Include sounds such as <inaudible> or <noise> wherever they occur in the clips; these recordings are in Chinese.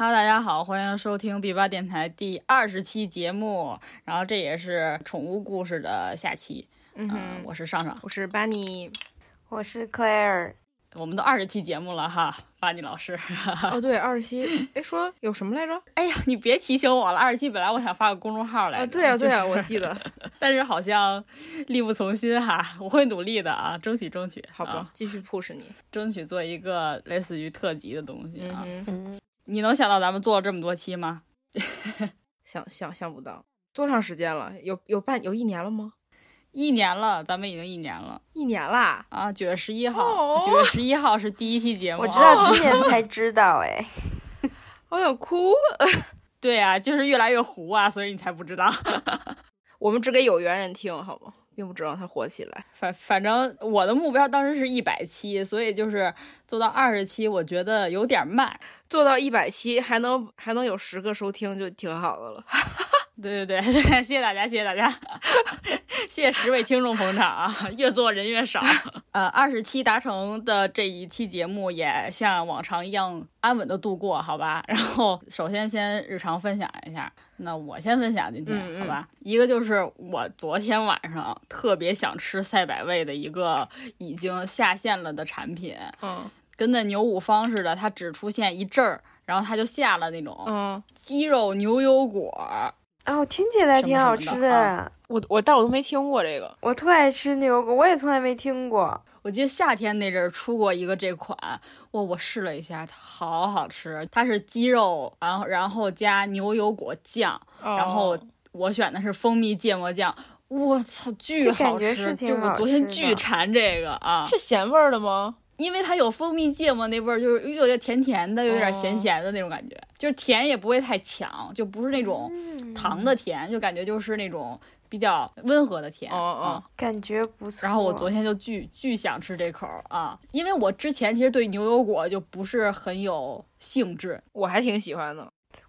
Hello，大家好，欢迎收听 B 八电台第二十期节目，然后这也是宠物故事的下期。嗯哼，我是上上，我是巴尼，我是 Claire。我们都二十期节目了哈，巴尼老师。哦，对，二十期。<laughs> 哎，说有什么来着？哎呀，你别提醒我了。二十期本来我想发个公众号来。啊，对啊，对啊，我记得。<laughs> 但是好像力不从心哈，我会努力的啊，争取争取。好吧，继续 push 你，争取做一个类似于特辑的东西啊。嗯你能想到咱们做了这么多期吗？<laughs> 想想象不到，多长时间了？有有半有一年了吗？一年了，咱们已经一年了，一年啦！啊，九月十一号，九月十一号是第一期节目，我知道今年才知道，<laughs> 哎，我想哭。对啊，就是越来越糊啊，所以你才不知道。<laughs> 我们只给有缘人听，好吗？并不知道它火起来。反反正我的目标当时是一百期，所以就是做到二十期，我觉得有点慢。做到一百期还能还能有十个收听，就挺好的了。<laughs> 对对对 <laughs> 对，谢谢大家，谢谢大家，<laughs> 谢谢十位听众捧场啊！越做人越少。<laughs> 呃，二十期达成的这一期节目也像往常一样安稳的度过，好吧？然后首先先日常分享一下，那我先分享今天，好吧？一个就是我昨天晚上特别想吃赛百味的一个已经下线了的产品，嗯。跟那牛五方似的，它只出现一阵儿，然后它就下了那种，嗯，鸡肉牛油果，哦，听起来挺好吃的。我我，但我都没听过这个。我特爱吃牛油果，我也从来没听过。我记得夏天那阵儿出过一个这款，我，我试了一下，好好吃。它是鸡肉，然后然后加牛油果酱，然后我选的是蜂蜜芥末酱，我操，巨好吃！就我昨天巨馋这个啊，是咸味儿的吗？因为它有蜂蜜芥末那味儿，就是有点甜甜的，有点咸咸的那种感觉，就是甜也不会太强，就不是那种糖的甜，就感觉就是那种比较温和的甜。哦哦，感觉不错。然后我昨天就巨巨想吃这口啊，因为我之前其实对牛油果就不是很有兴致，我还挺喜欢的。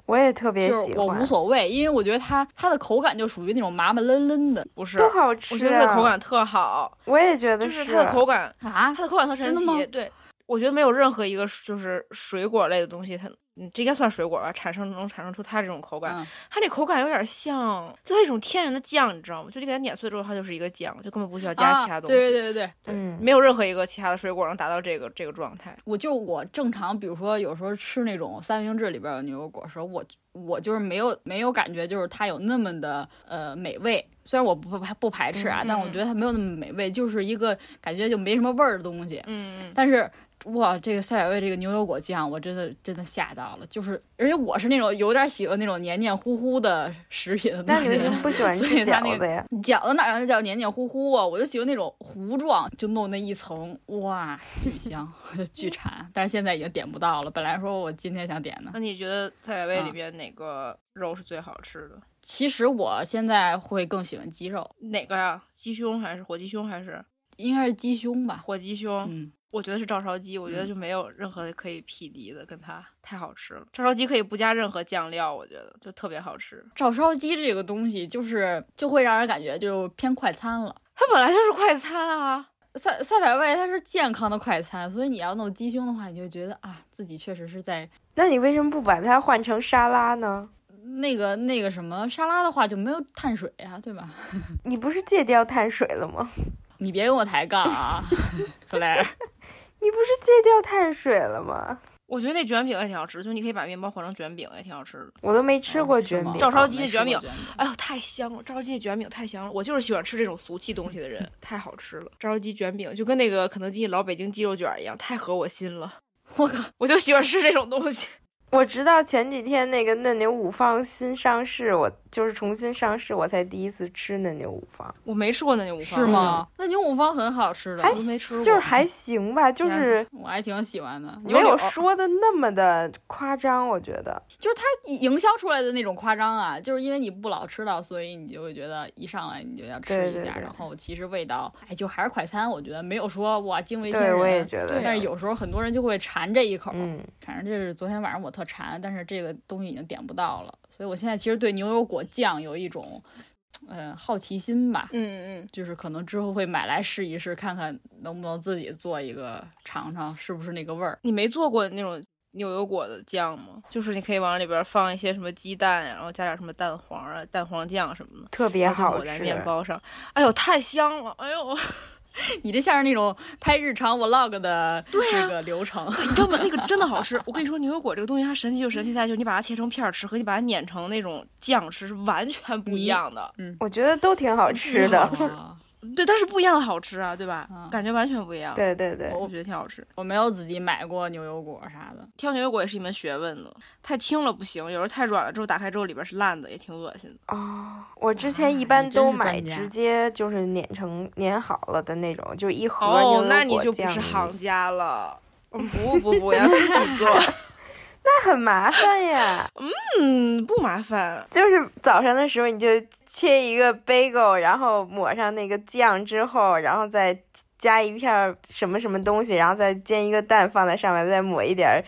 我也特别喜欢，我无所谓，因为我觉得它它的口感就属于那种麻麻愣愣的，不是都好吃。我觉得它的口感特好，我也觉得是它的口感啊，它的口感特神奇。对，我觉得没有任何一个就是水果类的东西，它。嗯，这应该算水果吧，产生能产生出它这种口感。它这口感有点像，就它一种天然的酱，你知道吗？就你给它碾碎之后，它就是一个酱，就根本不需要加其他东西。对对对对对，嗯，没有任何一个其他的水果能达到这个这个状态。我就我正常，比如说有时候吃那种三明治里边的牛油果的时候，我我就是没有没有感觉，就是它有那么的呃美味。虽然我不不不排斥啊，但我觉得它没有那么美味，就是一个感觉就没什么味儿的东西。嗯嗯，但是。哇，这个赛百味这个牛油果酱，我真的真的吓到了。就是，而且我是那种有点喜欢那种黏黏糊糊的食品的那种不喜欢吃饺子呀？饺子哪让它叫黏黏糊糊啊？我就喜欢那种糊状，就弄那一层，哇，巨香，<laughs> 巨馋。但是现在已经点不到了。本来说我今天想点的。那你觉得赛百味里边哪个肉是最好吃的？其实我现在会更喜欢鸡肉。哪个呀？鸡胸还是火鸡胸还是？应该是鸡胸吧。火鸡胸。嗯。我觉得是照烧鸡，我觉得就没有任何可以匹敌的，跟它太好吃了。照烧鸡可以不加任何酱料，我觉得就特别好吃。照烧鸡这个东西就是就会让人感觉就偏快餐了，它本来就是快餐啊。赛赛百味它是健康的快餐，所以你要弄鸡胸的话，你就觉得啊自己确实是在。那你为什么不把它换成沙拉呢？那个那个什么沙拉的话就没有碳水呀，对吧？<laughs> 你不是戒掉碳水了吗？你别跟我抬杠啊，克莱尔。你不是戒掉碳水了吗？我觉得那卷饼也挺好吃，就你可以把面包换成卷饼，也挺好吃的。我都没吃过卷饼，照烧鸡的卷饼，哎呦太香了！照烧鸡的卷饼太香了，我就是喜欢吃这种俗气东西的人，太好吃了。照烧鸡卷饼就跟那个肯德基老北京鸡肉卷一样，太合我心了。我靠，我就喜欢吃这种东西。<laughs> 我直到前几天那个嫩牛五方新上市，我就是重新上市，我才第一次吃嫩牛五方。我没吃过嫩牛五方，是吗？嫩牛五方很好吃的，还没吃过，就是还行吧，就是我还挺喜欢的，没有说的那么的夸张，我觉得。就是它营销出来的那种夸张啊，就是因为你不老吃到，所以你就会觉得一上来你就要吃一下，然后其实味道，哎，就还是快餐，我觉得没有说哇惊为天人。对，我也觉得。但是有时候很多人就会馋这一口，嗯，反正这是昨天晚上我特馋，但是。这个东西已经点不到了，所以我现在其实对牛油果酱有一种，嗯，好奇心吧。嗯嗯嗯，就是可能之后会买来试一试，看看能不能自己做一个尝尝是不是那个味儿。你没做过那种牛油果的酱吗？就是你可以往里边放一些什么鸡蛋呀，然后加点什么蛋黄啊、蛋黄酱什么的，特别好抹在面包上。哎呦，太香了！哎呦。<laughs> 你这像是那种拍日常 vlog 的这个流程，<laughs> 你知道吗？那个真的好吃。<laughs> 我跟你说，牛油果这个东西它神奇就神奇在，就是你把它切成片吃和你把它碾成那种酱吃是完全不一样的。嗯，我觉得都挺好吃的。对，但是不一样的好吃啊，对吧？感觉完全不一样。对对对，我觉得挺好吃。我没有自己买过牛油果啥的，挑牛油果也是一门学问呢。太轻了不行，有时候太软了之后打开之后里边是烂的，也挺恶心的。哦，我之前一般都买直接就是碾成碾好了的那种，就一盒牛油果酱。哦，那你就不是行家了。不不不，要自己做。<laughs> 那很麻烦呀。嗯，不麻烦，就是早上的时候你就。切一个 bagel，然后抹上那个酱之后，然后再加一片什么什么东西，然后再煎一个蛋放在上面，再抹一点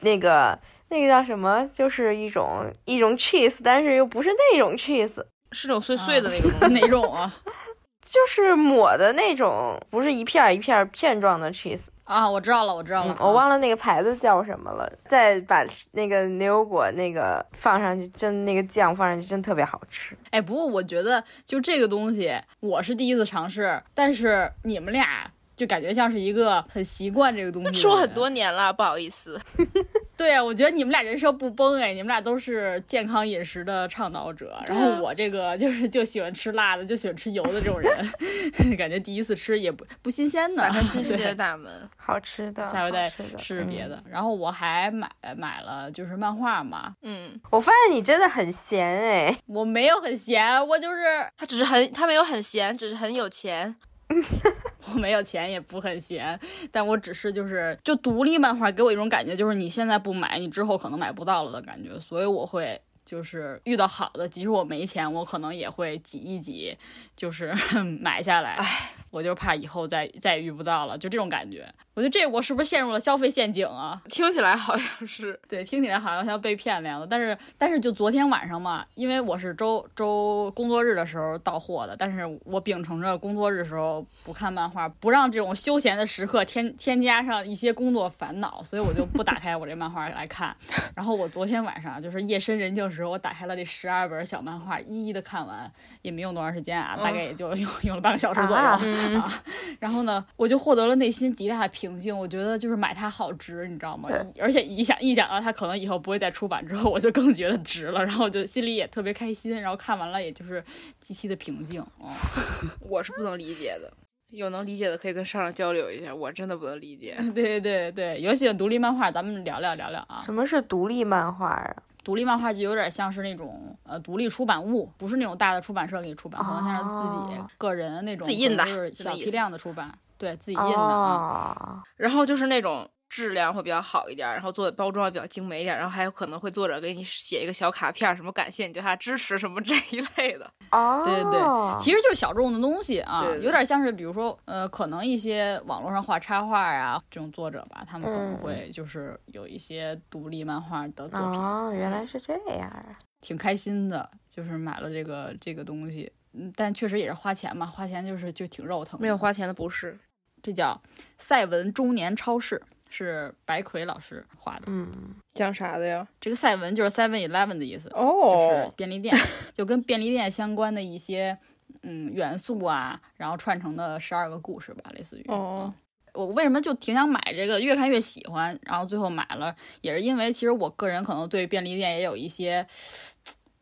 那个那个叫什么，就是一种一种 cheese，但是又不是那种 cheese，是那种碎碎的那个东西，哪种啊？<laughs> 就是抹的那种，不是一片一片片状的 cheese。啊，我知道了，我知道了，我忘了那个牌子叫什么了。再把那个牛油果那个放上去，真那个酱放上去，真特别好吃。哎，不过我觉得就这个东西，我是第一次尝试，但是你们俩就感觉像是一个很习惯这个东西，<laughs> 说很多年了，不好意思。<laughs> 对呀，我觉得你们俩人设不崩哎，你们俩都是健康饮食的倡导者，然后我这个就是 <laughs> 就喜欢吃辣的，就喜欢吃油的这种人，<laughs> 感觉第一次吃也不不新鲜的，打开新世界的大门，<laughs> 好吃的，下回再试试别的。然后我还买买了就是漫画嘛，嗯，我发现你真的很闲哎，我没有很闲，我就是他只是很他没有很闲，只是很有钱。<laughs> 我没有钱，也不很闲，但我只是就是就独立漫画给我一种感觉，就是你现在不买，你之后可能买不到了的感觉，所以我会就是遇到好的，即使我没钱，我可能也会挤一挤，就是 <laughs> 买下来。唉。我就怕以后再再也遇不到了，就这种感觉。我觉得这我是不是陷入了消费陷阱啊？听起来好像是，对，听起来好像像被骗那样的。但是但是就昨天晚上嘛，因为我是周周工作日的时候到货的，但是我秉承着工作日的时候不看漫画，不让这种休闲的时刻添添加上一些工作烦恼，所以我就不打开我这漫画来看。<laughs> 然后我昨天晚上就是夜深人静时候，我打开了这十二本小漫画，一一的看完，也没用多长时间啊，大概也就 <laughs> 用用了半个小时左右。啊，<laughs> 然后呢，我就获得了内心极大的平静。我觉得就是买它好值，你知道吗？而且一想一想到它可能以后不会再出版之后，我就更觉得值了。然后就心里也特别开心。然后看完了，也就是极其的平静。哦，<laughs> 我是不能理解的，有能理解的可以跟上上交流一下。我真的不能理解。对对对，有喜欢独立漫画，咱们聊聊聊聊啊。什么是独立漫画啊？独立漫画就有点像是那种呃独立出版物，不是那种大的出版社给你出版，可能像是自己个人那种自己印的，就是小批量的出版，对自己印的啊。然后就是那种。质量会比较好一点，然后做的包装也比较精美一点，然后还有可能会作者给你写一个小卡片，什么感谢你对他支持什么 <laughs> 这一类的。哦，对对对，其实就是小众的东西啊，有点像是比如说呃，可能一些网络上画插画啊这种作者吧，他们可能会就是有一些独立漫画的作品。哦，原来是这样啊，挺开心的，就是买了这个这个东西，嗯，但确实也是花钱嘛，花钱就是就挺肉疼。没有花钱的不是，这叫赛文中年超市。是白魁老师画的，嗯，讲啥的呀？这个赛文就是 Seven Eleven 的意思，哦，就是便利店，<laughs> 就跟便利店相关的一些嗯元素啊，然后串成的十二个故事吧，类似于。哦，我为什么就挺想买这个？越看越喜欢，然后最后买了，也是因为其实我个人可能对便利店也有一些。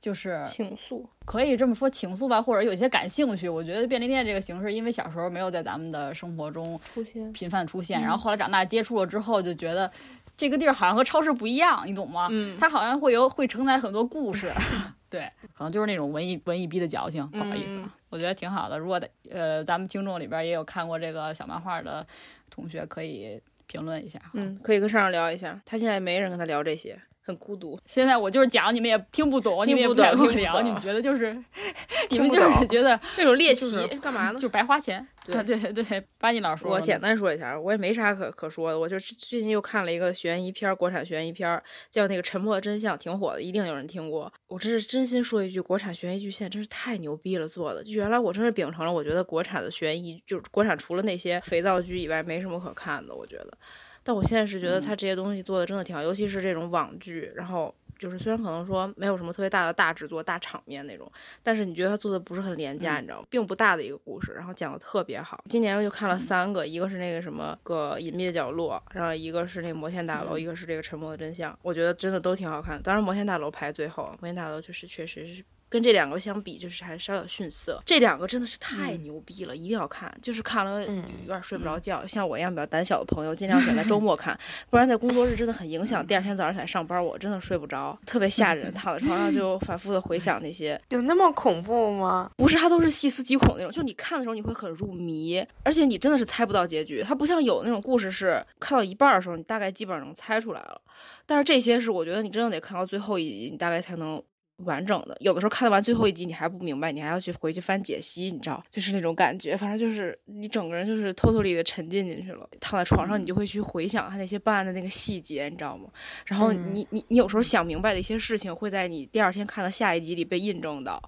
就是情愫，可以这么说情愫吧，或者有些感兴趣。我觉得便利店这个形式，因为小时候没有在咱们的生活中出现频繁出现，然后后来长大接触了之后，就觉得这个地儿好像和超市不一样，你懂吗？嗯，它好像会有会承载很多故事，<laughs> 对，可能就是那种文艺文艺逼的矫情，不好意思，我觉得挺好的。如果呃咱们听众里边也有看过这个小漫画的同学，可以评论一下，嗯，可以跟上上聊一下，他现在没人跟他聊这些。很孤独。现在我就是讲，你们也听不懂，你们也不敢跟我聊，你们觉得就是，<laughs> 你们就是觉得那种猎奇，干嘛呢？就白花钱。<laughs> 对对对，巴尼老师，我简单说一下，我也没啥可可说的。我就最近又看了一个悬疑片，国产悬疑片，叫那个《沉默的真相》，挺火的，一定有人听过。我这是真心说一句，国产悬疑剧现在真是太牛逼了，做的。就原来我真是秉承了，我觉得国产的悬疑，就是国产除了那些肥皂剧以外，没什么可看的。我觉得。但我现在是觉得他这些东西做的真的挺好，尤其是这种网剧，然后。就是虽然可能说没有什么特别大的大制作、大场面那种，但是你觉得他做的不是很廉价，你知道吗？并不大的一个故事，然后讲的特别好。今年我就看了三个，一个是那个什么个隐秘的角落，然后一个是那个摩天大楼，一个是这个沉默的真相。我觉得真的都挺好看。当然摩天大楼排最后，摩天大楼就是确实是。跟这两个相比，就是还稍有逊色。这两个真的是太牛逼了，一定要看。就是看了有点睡不着觉，像我一样比较胆小的朋友，尽量选在周末看，<laughs> 不然在工作日真的很影响第二天早上起来上班。我真的睡不着，特别吓人。<laughs> 躺在床上就反复的回想那些，有那么恐怖吗？不是，它都是细思极恐那种。就你看的时候你会很入迷，而且你真的是猜不到结局。它不像有那种故事是看到一半的时候，你大概基本上能猜出来了。但是这些是我觉得你真的得看到最后一集，你大概才能。完整的，有的时候看完最后一集你还不明白，你还要去回去翻解析，你知道，就是那种感觉，反正就是你整个人就是偷偷里的沉浸进去了，躺在床上你就会去回想他那些办案的那个细节，你知道吗？然后你你你有时候想明白的一些事情会在你第二天看到下一集里被印证到，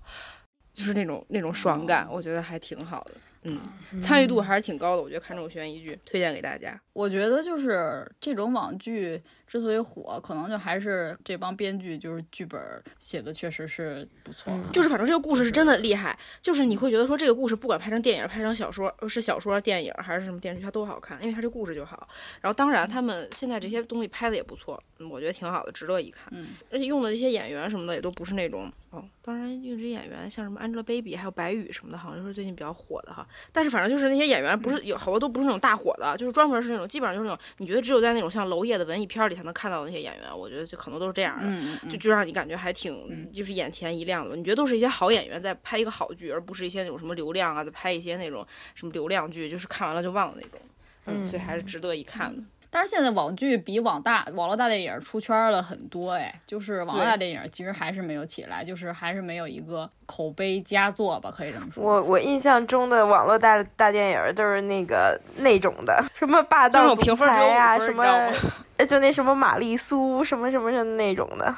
就是那种那种爽感，我觉得还挺好的。嗯，参与度还是挺高的，我觉得看这种悬疑剧推荐给大家。我觉得就是这种网剧之所以火，可能就还是这帮编剧就是剧本写的确实是不错。就是反正这个故事是真的厉害，就是你会觉得说这个故事不管拍成电影、拍成小说，是小说、电影还是什么电视剧，它都好看，因为它这故事就好。然后当然他们现在这些东西拍的也不错，我觉得挺好的，值得一看。嗯，而且用的这些演员什么的也都不是那种哦，当然用这些演员像什么 Angelababy 还有白宇什么的，好像就是最近比较火的哈。但是反正就是那些演员不是有好多都不是那种大火的，就是专门是那种基本上就是那种你觉得只有在那种像娄烨的文艺片里才能看到的那些演员，我觉得就可能都是这样的，就就让你感觉还挺就是眼前一亮的。你觉得都是一些好演员在拍一个好剧，而不是一些那种什么流量啊，在拍一些那种什么流量剧，就是看完了就忘了那种。嗯，所以还是值得一看的。但是现在网剧比网大网络大电影出圈了很多哎，就是网络大电影其实还是没有起来，就是还是没有一个口碑佳作吧，可以这么说。我我印象中的网络大大电影都是那个那种的，什么霸道总裁呀，<laughs> 什么就那什么玛丽苏什么什么什么那种的。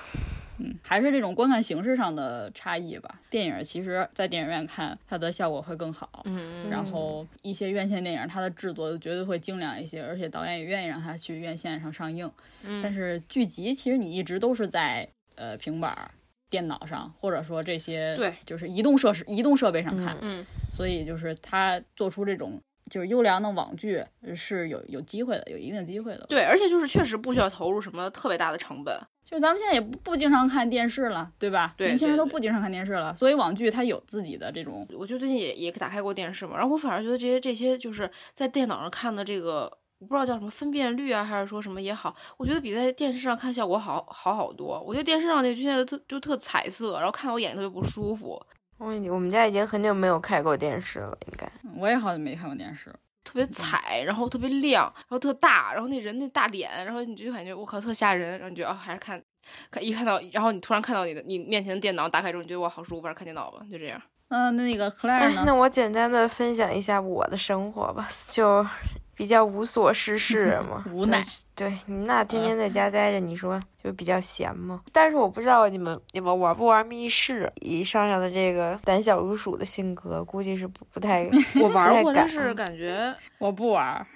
嗯，还是这种观看形式上的差异吧。电影其实，在电影院看它的效果会更好。嗯然后一些院线电影，它的制作绝对会精良一些，而且导演也愿意让它去院线上上映。嗯。但是剧集其实你一直都是在呃平板、电脑上，或者说这些对，就是移动设施、移动设备上看。嗯。所以就是它做出这种就是优良的网剧是有有机会的，有一定机会的。对，而且就是确实不需要投入什么特别大的成本。就咱们现在也不不经常看电视了，对吧？对，年轻人都不经常看电视了，所以网剧它有自己的这种。我就最近也也打开过电视嘛，然后我反而觉得这些这些就是在电脑上看的这个，我不知道叫什么分辨率啊，还是说什么也好，我觉得比在电视上看效果好好好多。我觉得电视上那就现在特就特彩色，然后看我眼睛特别不舒服。我我们家已经很久没有开过电视了，应该。我也好久没看过电视。特别彩，然后特别亮，然后特大，然后那人那大脸，然后你就感觉我靠特吓人，然后你觉得哦还是看。看一看到，然后你突然看到你的你面前的电脑打开之后，你觉得哇好舒服，还是看电脑吧，就这样。嗯，那个 Claire 呢？那我简单的分享一下我的生活吧，就比较无所事事 <laughs> 嘛，无奈。对你那天天在家待着，你说就比较闲嘛。但是我不知道你们你们玩不玩密室？以上上的这个胆小如鼠的性格，估计是不不太。<laughs> 我玩过，但是感觉我不玩。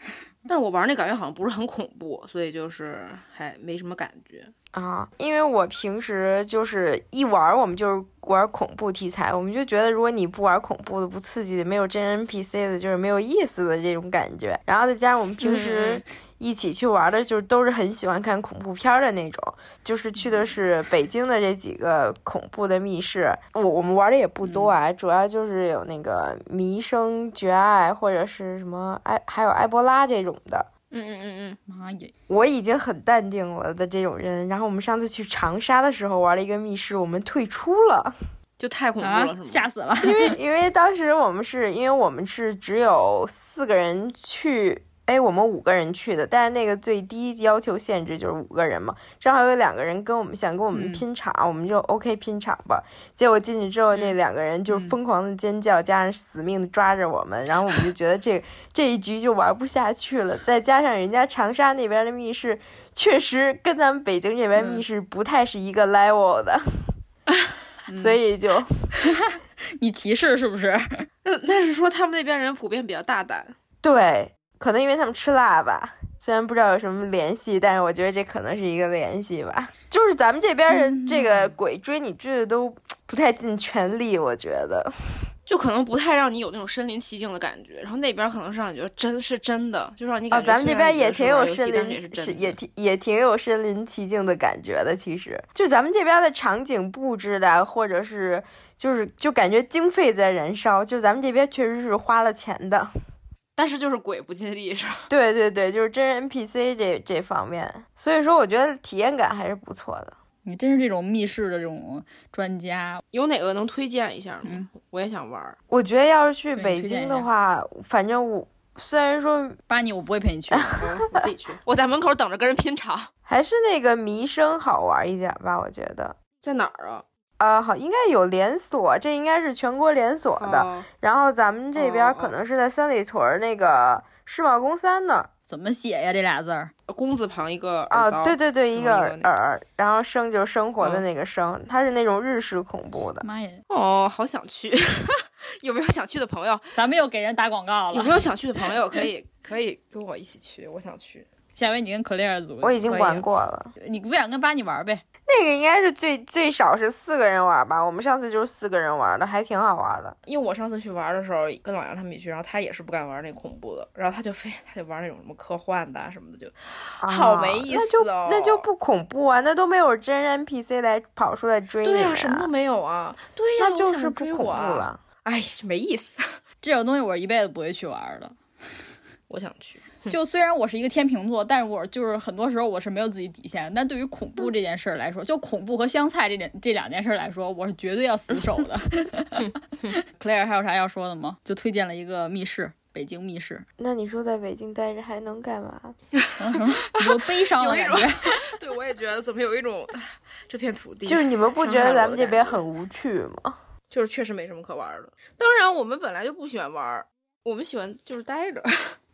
但是我玩那感觉好像不是很恐怖，所以就是还没什么感觉。啊，因为我平时就是一玩，我们就是玩恐怖题材，我们就觉得如果你不玩恐怖的、不刺激的、没有真人 PC 的，就是没有意思的这种感觉。然后再加上我们平时一起去玩的，就是都是很喜欢看恐怖片的那种，就是去的是北京的这几个恐怖的密室。我我们玩的也不多啊，主要就是有那个《迷生绝爱》或者是什么埃，还有埃博拉这种的。嗯嗯嗯嗯，妈耶！我已经很淡定了的这种人。然后我们上次去长沙的时候玩了一个密室，我们退出了，就太恐怖了，是吗？吓死了！因为因为当时我们是因为我们是只有四个人去。哎，我们五个人去的，但是那个最低要求限制就是五个人嘛。正好有两个人跟我们想跟我们拼场，我们就 OK 拼场吧。结果进去之后，那两个人就疯狂的尖叫，加上死命的抓着我们，然后我们就觉得这这一局就玩不下去了。再加上人家长沙那边的密室确实跟咱们北京这边密室不太是一个 level 的，<laughs> 所以就 <laughs> 你歧视是不是？那那是说他们那边人普遍比较大胆。对。可能因为他们吃辣吧。虽然不知道有什么联系，但是我觉得这可能是一个联系吧。就是咱们这边的这个鬼追你追的都不太尽全力，我觉得。就可能不太让你有那种身临其境的感觉，然后那边可能是让你觉得真是真的，就让你感觉。咱们这边也挺有身临，是也挺也挺有身临其境的感觉的。其实，就咱们这边的场景布置的，或者是就是就感觉经费在燃烧，就咱们这边确实是花了钱的，但是就是鬼不尽力是吧？<laughs> 对对对，就是真人 NPC 这这方面，所以说我觉得体验感还是不错的。你真是这种密室的这种专家，有哪个能推荐一下吗？嗯，我也想玩。我觉得要是去北京的话，反正我虽然说巴尼，我不会陪你去，<laughs> 我自己去。我在门口等着跟人拼场。<laughs> 还是那个迷生好玩一点吧，我觉得。在哪儿啊？呃，好，应该有连锁，这应该是全国连锁的。然后咱们这边可能是在三里屯那个世贸公三那儿。怎么写呀？这俩字儿，工字旁一个啊，对对对，一个耳，然后生就是生活的那个生，它是那种日式恐怖的。妈呀！哦，好想去，<laughs> 有没有想去的朋友？咱们又给人打广告了。有没有想去的朋友可以可以跟我一起去？我想去。下回你跟 Claire 组，我已经玩过了。你不想跟巴尼玩呗？那个应该是最最少是四个人玩吧，我们上次就是四个人玩的，还挺好玩的。因为我上次去玩的时候，跟老杨他们一起去，然后他也是不敢玩那恐怖的，然后他就非他就玩那种什么科幻的什么的，就好没意思哦。那就不恐怖啊，那都没有真人 NPC 来跑出来追你。对呀，什么都没有啊。对呀，那就是不恐怖了。<laughs> 哎，没意思，<laughs> 这种东西我一辈子不会去玩的。<laughs> 我想去。<laughs> 就虽然我是一个天秤座，但是我就是很多时候我是没有自己底线。但对于恐怖这件事儿来说，就恐怖和香菜这点这两件事来说，我是绝对要死守的。<laughs> Claire 还有啥要说的吗？就推荐了一个密室，北京密室。那你说在北京待着还能干嘛？<laughs> 有悲伤的感觉。对，我也觉得怎么有一种这片土地。就是你们不觉得咱们这边很无趣吗？就是确实没什么可玩的。当然，我们本来就不喜欢玩，我们喜欢就是待着。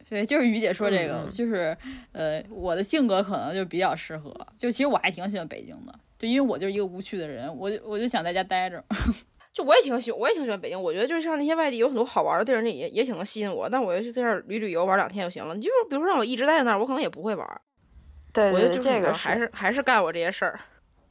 对，就是于姐说这个，就是，呃，我的性格可能就比较适合。就其实我还挺喜欢北京的，就因为我就是一个无趣的人，我就我就想在家待着。<laughs> 就我也挺喜，我也挺喜欢北京。我觉得就是像那些外地有很多好玩的地儿，那也也挺能吸引我。但我要去在这儿旅旅游玩两天就行了。你就是比如说让我一直待在那儿，我可能也不会玩。对，我觉得这个还是还是干我这些事儿。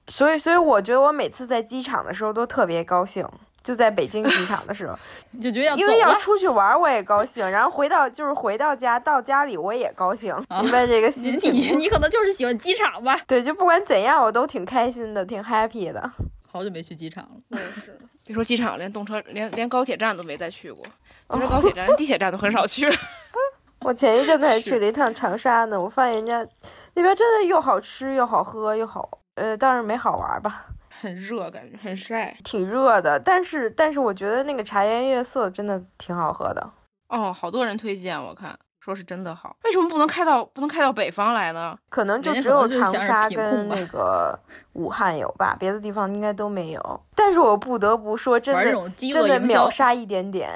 所以，所以我觉得我每次在机场的时候都特别高兴。就在北京机场的时候，<laughs> 就觉得要因为要出去玩，我也高兴。然后回到就是回到家，到家里我也高兴。明白这个心情？你你可能就是喜欢机场吧？对，就不管怎样，我都挺开心的，挺 happy 的。好久没去机场了，我也是。<laughs> 别说机场，连动车，连连高铁站都没再去过。别说高铁站，连地铁站都很少去。<laughs> 我前一阵子还去了一趟长沙呢，我发现人家那边真的又好吃又好喝又好，呃，倒是没好玩吧。很热，感觉很晒，挺热的。但是，但是我觉得那个茶颜悦色真的挺好喝的。哦，好多人推荐，我看说是真的好。为什么不能开到不能开到北方来呢？可能就只有长沙跟那个武汉有吧，别的地方应该都没有。但是我不得不说，真的真的秒杀一点点，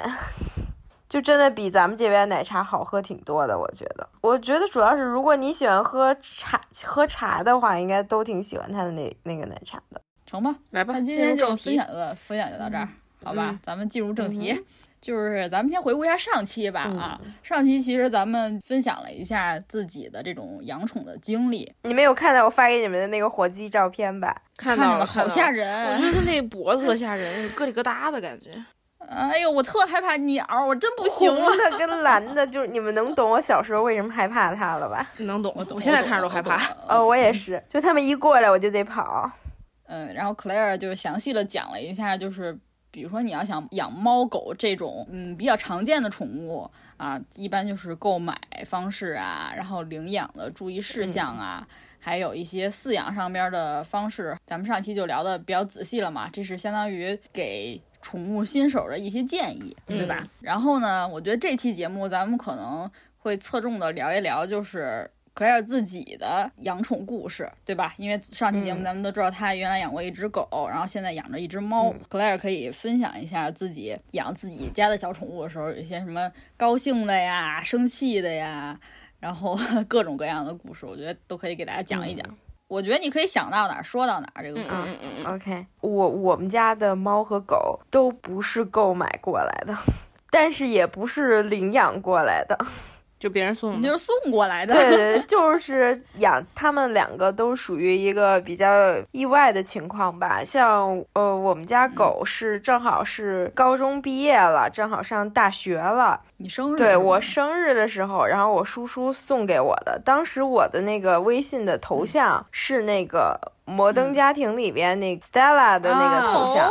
<laughs> 就真的比咱们这边奶茶好喝挺多的。我觉得，我觉得主要是如果你喜欢喝茶喝茶的话，应该都挺喜欢它的那那个奶茶的。成吧，来吧，那今天就分享的分享就到这儿，好吧？咱们进入正题，就是咱们先回顾一下上期吧啊。上期其实咱们分享了一下自己的这种养宠的经历，你没有看到我发给你们的那个火鸡照片吧？看到了，好吓人！我觉得那脖子特吓人，咯里咯哒的感觉。<laughs> 哎呦，我特害怕鸟，我真不行。红的跟蓝的，就是你们能懂我小时候为什么害怕它了吧？能懂，我懂。我现在看着都害怕。哦，我也是，就他们一过来我就得跑。嗯，然后 Claire 就详细的讲了一下，就是比如说你要想养猫狗这种嗯比较常见的宠物啊，一般就是购买方式啊，然后领养的注意事项啊，还有一些饲养上边的方式，咱们上期就聊的比较仔细了嘛，这是相当于给宠物新手的一些建议，对吧？然后呢，我觉得这期节目咱们可能会侧重的聊一聊，就是。可尔自己的养宠故事，对吧？因为上期节目咱们都知道，他原来养过一只狗，然后现在养着一只猫。克莱尔可以分享一下自己养自己家的小宠物的时候，有一些什么高兴的呀、生气的呀，然后 <laughs> 各种各样的故事，我觉得都可以给大家讲一讲。我觉得你可以想到哪儿说到哪儿，这个故事。嗯嗯嗯。OK，我我们家的猫和狗都不是购买过来的，<laughs> 但是也不是领养过来的。就别人送，你就是送过来的。对对，<laughs> 就是养他们两个都属于一个比较意外的情况吧。像呃，我们家狗是正好是高中毕业了，正好上大学了。你生日？对我生日的时候，然后我叔叔送给我的。当时我的那个微信的头像是那个《摩登家庭》里边那 Stella 的那个头像，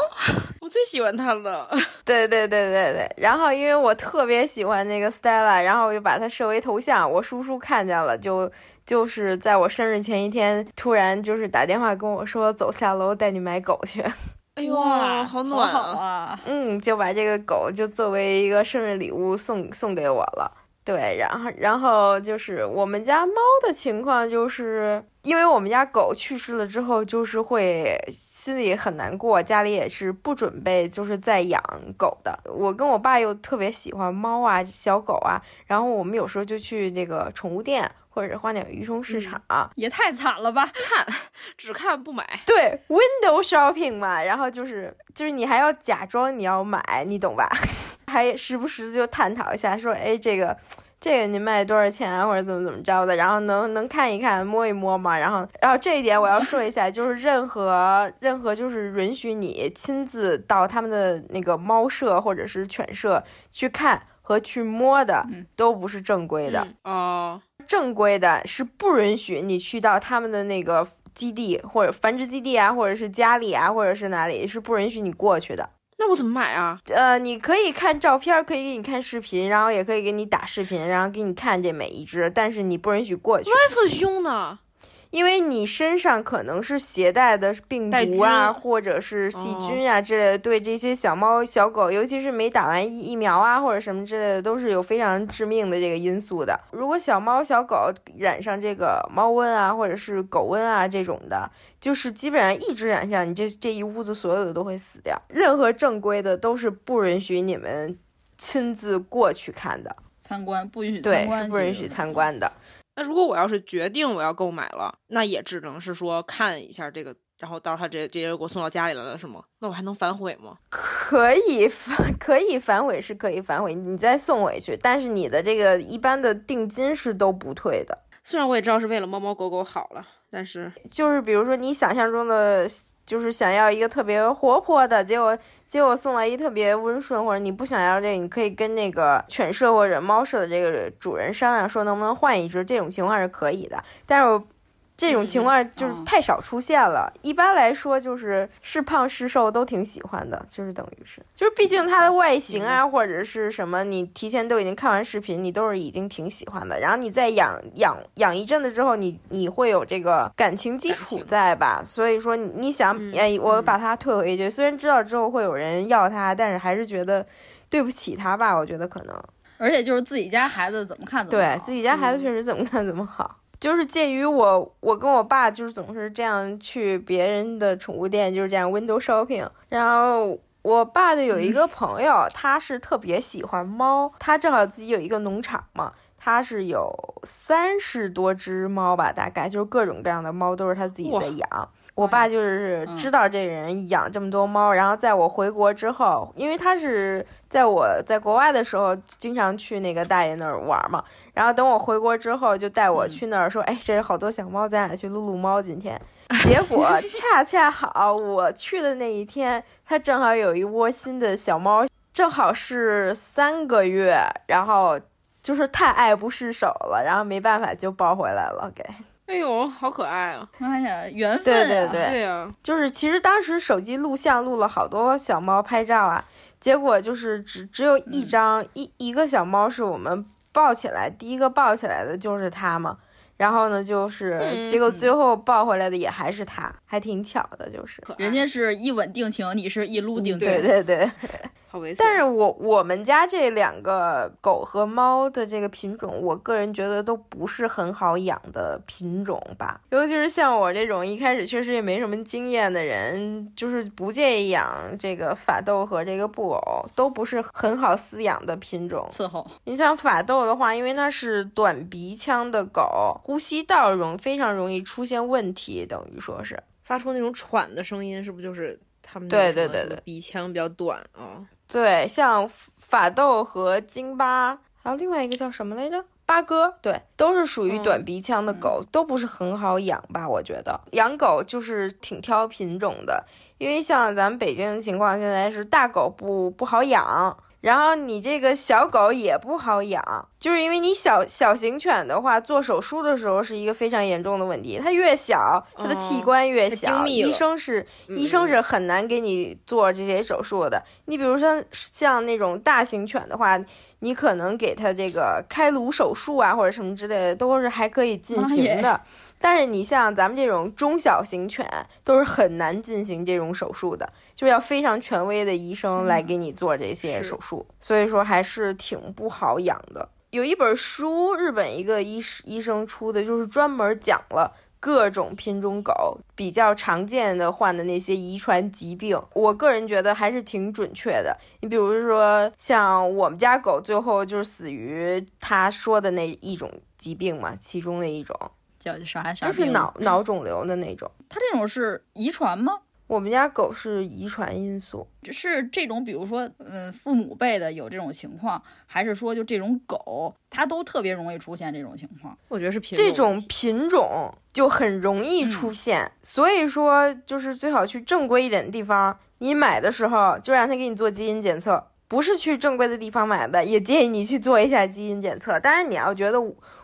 我最喜欢他了。<laughs> 对对对对对。然后因为我特别喜欢那个 Stella，然后我就把它设为头像。我叔叔看见了，就就是在我生日前一天，突然就是打电话跟我说：“走下楼带你买狗去。<laughs> ”哎呦，好暖啊！嗯，就把这个狗就作为一个生日礼物送送给我了。对，然后然后就是我们家猫的情况，就是因为我们家狗去世了之后，就是会心里很难过，家里也是不准备就是再养狗的。我跟我爸又特别喜欢猫啊、小狗啊，然后我们有时候就去那个宠物店。或者花鸟鱼虫市场也太惨了吧！看，只看不买。对，window shopping 嘛，然后就是就是你还要假装你要买，你懂吧？<laughs> 还时不时就探讨一下，说哎这个这个您卖多少钱啊，或者怎么怎么着的，然后能能看一看摸一摸嘛。然后然后这一点我要说一下，就是任何任何就是允许你亲自到他们的那个猫舍或者是犬舍去看和去摸的，都不是正规的哦。正规的是不允许你去到他们的那个基地或者繁殖基地啊，或者是家里啊，或者是哪里是不允许你过去的。那我怎么买啊？呃，你可以看照片，可以给你看视频，然后也可以给你打视频，然后给你看这每一只，但是你不允许过去。还特凶呢。因为你身上可能是携带的病毒啊，或者是细菌啊之类的，对这些小猫小狗，尤其是没打完疫疫苗啊或者什么之类的，都是有非常致命的这个因素的。如果小猫小狗染上这个猫瘟啊，或者是狗瘟啊这种的，就是基本上一直染上，你这这一屋子所有的都会死掉。任何正规的都是不允许你们亲自过去看的，参观不允许参观，对，是不允许参观的。那如果我要是决定我要购买了，那也只能是说看一下这个，然后到时候他直接直接给我送到家里来了，是吗？那我还能反悔吗？可以反可以反悔是可以反悔，你再送回去，但是你的这个一般的定金是都不退的。虽然我也知道是为了猫猫狗狗好了，但是就是比如说你想象中的。就是想要一个特别活泼的，结果结果送来一特别温顺，或者你不想要这，你可以跟那个犬舍或者猫舍的这个主人商量，说能不能换一只，这种情况是可以的，但是。这种情况就是太少出现了。一般来说，就是是胖是瘦都挺喜欢的，就是等于是，就是毕竟它的外形啊，或者是什么，你提前都已经看完视频，你都是已经挺喜欢的。然后你再养养养一阵子之后，你你会有这个感情基础在吧？所以说你想，哎，我把它退回去，虽然知道之后会有人要它，但是还是觉得对不起它吧。我觉得可能，而且就是自己家孩子怎么看怎么好，对自己家孩子确实怎么看怎么好。就是介于我，我跟我爸就是总是这样去别人的宠物店，就是这样 window shopping。然后我爸的有一个朋友，他是特别喜欢猫，他正好自己有一个农场嘛，他是有三十多只猫吧，大概就是各种各样的猫都是他自己在养。我爸就是知道这人养这么多猫，然后在我回国之后，因为他是在我在国外的时候经常去那个大爷那儿玩嘛。然后等我回国之后，就带我去那儿说：“哎，这有好多小猫，咱俩去撸撸猫。”今天，<laughs> 结果恰恰好我去的那一天，它正好有一窝新的小猫，正好是三个月，然后就是太爱不释手了，然后没办法就抱回来了。给，哎呦，好可爱啊！妈呀，缘分，对对对，对呀，就是其实当时手机录像录了好多小猫拍照啊，结果就是只只有一张一一个小猫是我们。抱起来，第一个抱起来的就是他嘛，然后呢，就是结果最后抱回来的也还是他，还挺巧的，就是人家是一吻定情，你是一撸定情，对对对。好猥琐。但是我我们家这两个狗和猫的这个品种，我个人觉得都不是很好养的品种吧。尤其是像我这种一开始确实也没什么经验的人，就是不建议养这个法斗和这个布偶，都不是很好饲养的品种。伺候你像法斗的话，因为它是短鼻腔的狗，呼吸道容非常容易出现问题，等于说是发出那种喘的声音，是不是就是他们对对对对鼻腔比较短啊？对，像法斗和京巴，还有另外一个叫什么来着？八哥，对，都是属于短鼻腔的狗，都不是很好养吧？我觉得养狗就是挺挑品种的，因为像咱们北京的情况，现在是大狗不不好养。然后你这个小狗也不好养，就是因为你小小型犬的话，做手术的时候是一个非常严重的问题。它越小，它的器官越小，医生是医生是很难给你做这些手术的。你比如说像那种大型犬的话，你可能给它这个开颅手术啊，或者什么之类的，都是还可以进行的。但是你像咱们这种中小型犬，都是很难进行这种手术的，就是要非常权威的医生来给你做这些手术，所以说还是挺不好养的。有一本书，日本一个医医生出的，就是专门讲了各种品种狗比较常见的患的那些遗传疾病。我个人觉得还是挺准确的。你比如说，像我们家狗最后就是死于他说的那一种疾病嘛，其中的一种。叫啥啥就是脑脑肿瘤的那种。它这种是遗传吗？我们家狗是遗传因素，是这种，比如说，嗯，父母辈的有这种情况，还是说就这种狗它都特别容易出现这种情况？我觉得是品这种品种就很容易出现，所以说就是最好去正规一点的地方。你买的时候就让他给你做基因检测，不是去正规的地方买的，也建议你去做一下基因检测。当然你要觉得。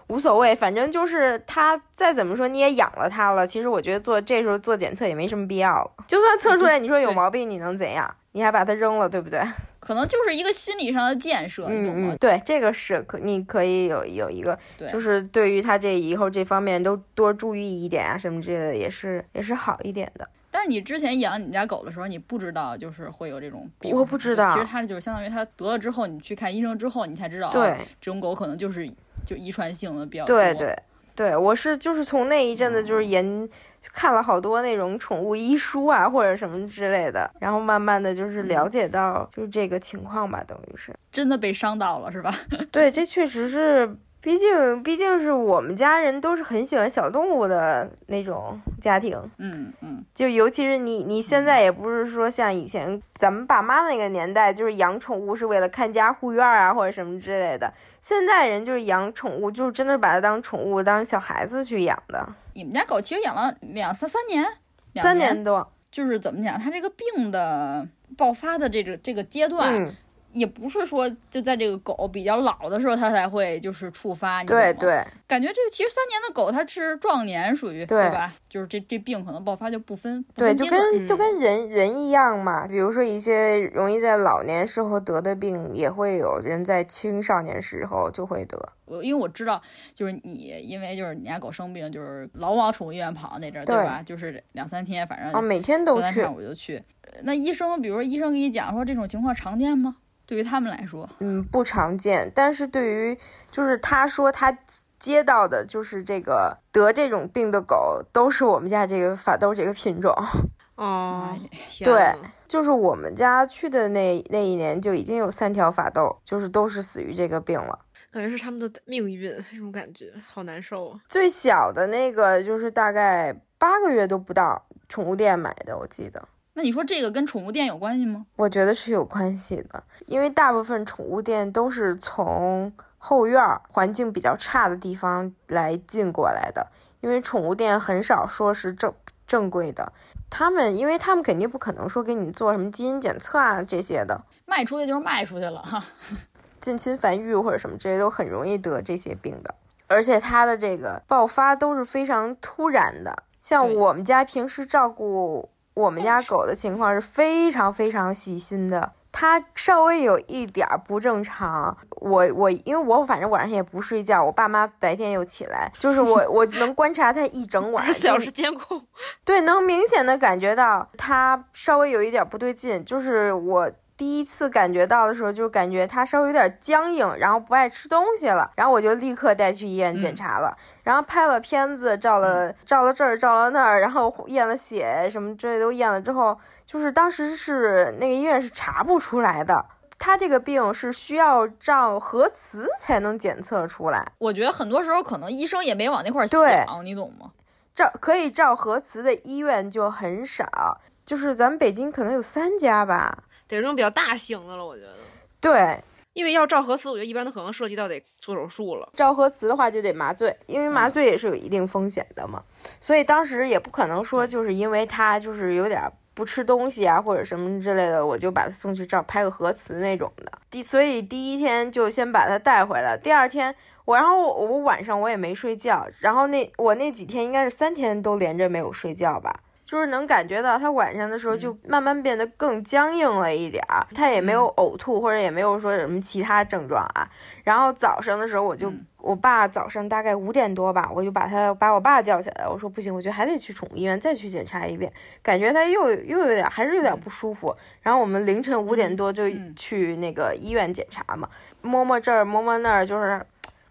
无所谓，反正就是它再怎么说你也养了它了。其实我觉得做这时候做检测也没什么必要了。就算测出来你说有毛病，你能怎样？你还把它扔了，对不对？<laughs> 可能就是一个心理上的建设，你懂吗？对，这个是可你可以有有一个，就是对于它这以后这方面都多注意一点啊，什么之类的也是也是好一点的。但是你之前养你们家狗的时候，你不知道就是会有这种病，我不知道。其实它就是相当于它得了之后，你去看医生之后，你才知道，对，这种狗可能就是。就遗传性的比较多。对对对，我是就是从那一阵子就是研看了好多那种宠物医书啊或者什么之类的，然后慢慢的就是了解到就是这个情况吧，等于是真的被伤到了是吧？<laughs> 对，这确实是。毕竟，毕竟是我们家人都是很喜欢小动物的那种家庭，嗯嗯，就尤其是你，你现在也不是说像以前咱们爸妈那个年代，就是养宠物是为了看家护院啊或者什么之类的。现在人就是养宠物，就是真的是把它当宠物，当小孩子去养的。你们家狗其实养了两三三年，三年多，就是怎么讲，它这个病的爆发的这个这个阶段。也不是说就在这个狗比较老的时候，它才会就是触发。你对对，感觉这个其实三年的狗它是壮年，属于对吧？就是这这病可能爆发就不分。对，就跟就跟人人一样嘛。比如说一些容易在老年时候得的病，也会有人在青少年时候就会得。我因为我知道，就是你因为就是你家狗生病，就是老往宠物医院跑那阵儿，对吧？就是两三天，反正啊每天都去，我就去。那医生，比如说医生给你讲说这种情况常见吗？对于他们来说，嗯，不常见。但是对于，就是他说他接到的，就是这个得这种病的狗，都是我们家这个法斗这个品种。<laughs> 哦，对，就是我们家去的那那一年就已经有三条法斗，就是都是死于这个病了。感觉是他们的命运，这种感觉好难受啊。最小的那个就是大概八个月都不到，宠物店买的，我记得。那你说这个跟宠物店有关系吗？我觉得是有关系的，因为大部分宠物店都是从后院环境比较差的地方来进过来的，因为宠物店很少说是正正规的，他们因为他们肯定不可能说给你做什么基因检测啊这些的，卖出去就是卖出去了哈，<laughs> 近亲繁育或者什么这些都很容易得这些病的，而且它的这个爆发都是非常突然的，像我们家平时照顾。我们家狗的情况是非常非常细心的，它稍微有一点不正常，我我因为我反正晚上也不睡觉，我爸妈白天又起来，就是我我能观察它一整晚，小时监控，对，能明显的感觉到它稍微有一点不对劲，就是我。第一次感觉到的时候，就感觉它稍微有点僵硬，然后不爱吃东西了，然后我就立刻带去医院检查了，然后拍了片子，照了照了这儿，照了那儿，然后验了血，什么之类都验了之后，就是当时是那个医院是查不出来的，他这个病是需要照核磁才能检测出来。我觉得很多时候可能医生也没往那块想，你懂吗？照可以照核磁的医院就很少，就是咱们北京可能有三家吧。得是那种比较大型的了，我觉得。对，因为要照核磁，我觉得一般都可能涉及到得做手术了。照核磁的话就得麻醉，因为麻醉也是有一定风险的嘛。所以当时也不可能说就是因为他就是有点不吃东西啊或者什么之类的，我就把他送去照拍个核磁那种的。第所以第一天就先把他带回来，第二天我然后我晚上我也没睡觉，然后那我那几天应该是三天都连着没有睡觉吧。就是能感觉到他晚上的时候就慢慢变得更僵硬了一点儿，他也没有呕吐或者也没有说什么其他症状啊。然后早上的时候我就我爸早上大概五点多吧，我就把他把我爸叫起来，我说不行，我觉得还得去宠物医院再去检查一遍，感觉他又又有点还是有点不舒服。然后我们凌晨五点多就去那个医院检查嘛，摸摸这儿摸摸那儿，就是。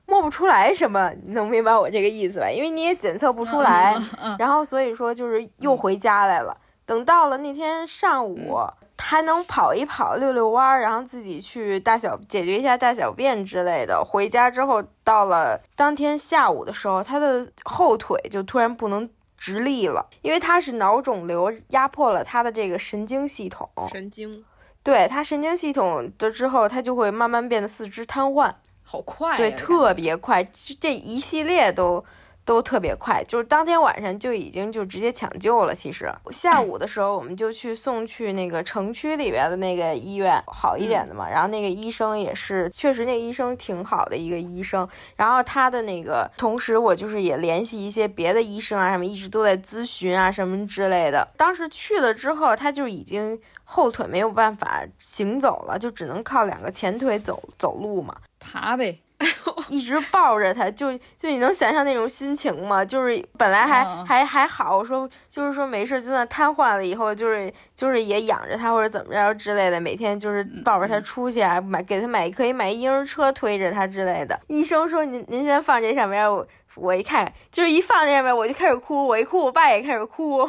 摸不出来什么，你能明白我这个意思吧？因为你也检测不出来，然后所以说就是又回家来了。等到了那天上午，还能跑一跑、遛遛弯儿，然后自己去大小解决一下大小便之类的。回家之后，到了当天下午的时候，他的后腿就突然不能直立了，因为他是脑肿瘤压迫了他的这个神经系统。神经，对他神经系统的之后，他就会慢慢变得四肢瘫痪。好快，对，特别快，这一系列都都特别快，就是当天晚上就已经就直接抢救了。其实下午的时候，我们就去送去那个城区里边的那个医院，好一点的嘛。然后那个医生也是，确实那个医生挺好的一个医生。然后他的那个同时，我就是也联系一些别的医生啊，什么一直都在咨询啊，什么之类的。当时去了之后，他就已经后腿没有办法行走了，就只能靠两个前腿走走路嘛。爬呗，<laughs> 一直抱着他，就就你能想象那种心情吗？就是本来还还还好，说就是说没事，就算瘫痪了以后，就是就是也养着他或者怎么着之类的，每天就是抱着他出去啊，买给他买可以买婴儿车推着他之类的。医生说您您先放这上面，我我一看就是一放那上面我就开始哭，我一哭我爸也开始哭。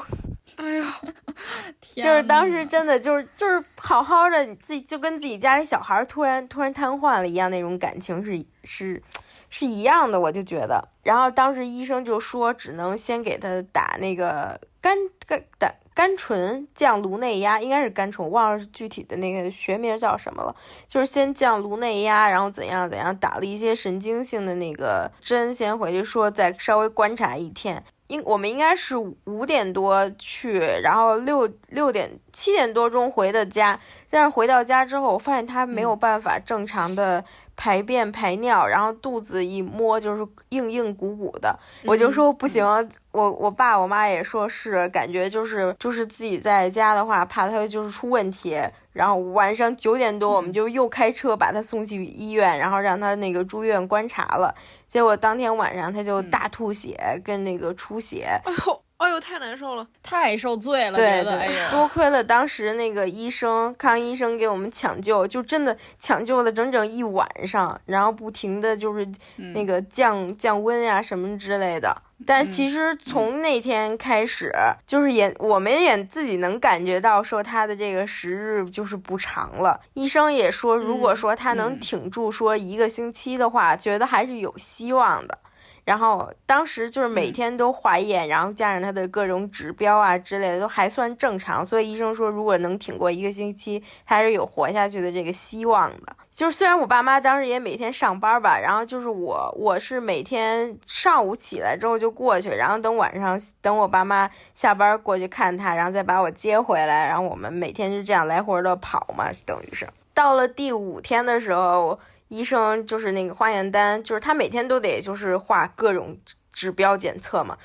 哎呀，<laughs> 就是当时真的就是就是好好的，自己就跟自己家里小孩突然突然瘫痪了一样，那种感情是是是一样的，我就觉得。然后当时医生就说，只能先给他打那个肝肝胆甘醇降颅内压，应该是甘醇，忘了具体的那个学名叫什么了。就是先降颅内压，然后怎样怎样，打了一些神经性的那个针，先回去说再稍微观察一天。应我们应该是五点多去，然后六六点七点多钟回的家。但是回到家之后，我发现他没有办法正常的排便排尿，然后肚子一摸就是硬硬鼓鼓的。我就说不行，我我爸我妈也说是，感觉就是就是自己在家的话，怕他就是出问题。然后晚上九点多，我们就又开车把他送去医院，然后让他那个住院观察了。结果当天晚上他就大吐血，跟那个出血，哎呦，哎呦，太难受了，太受罪了，觉得，哎呀，多亏了当时那个医生康医生给我们抢救，就真的抢救了整整一晚上，然后不停的就是那个降降温呀什么之类的。但其实从那天开始，就是也我们也自己能感觉到，说他的这个时日就是不长了。医生也说，如果说他能挺住说一个星期的话，觉得还是有希望的。然后当时就是每天都化验，然后加上他的各种指标啊之类的都还算正常，所以医生说如果能挺过一个星期，他是有活下去的这个希望的。就是虽然我爸妈当时也每天上班吧，然后就是我我是每天上午起来之后就过去，然后等晚上等我爸妈下班过去看他，然后再把我接回来，然后我们每天就这样来回的跑嘛，等于是到了第五天的时候。医生就是那个化验单，就是他每天都得就是画各种指标检测嘛。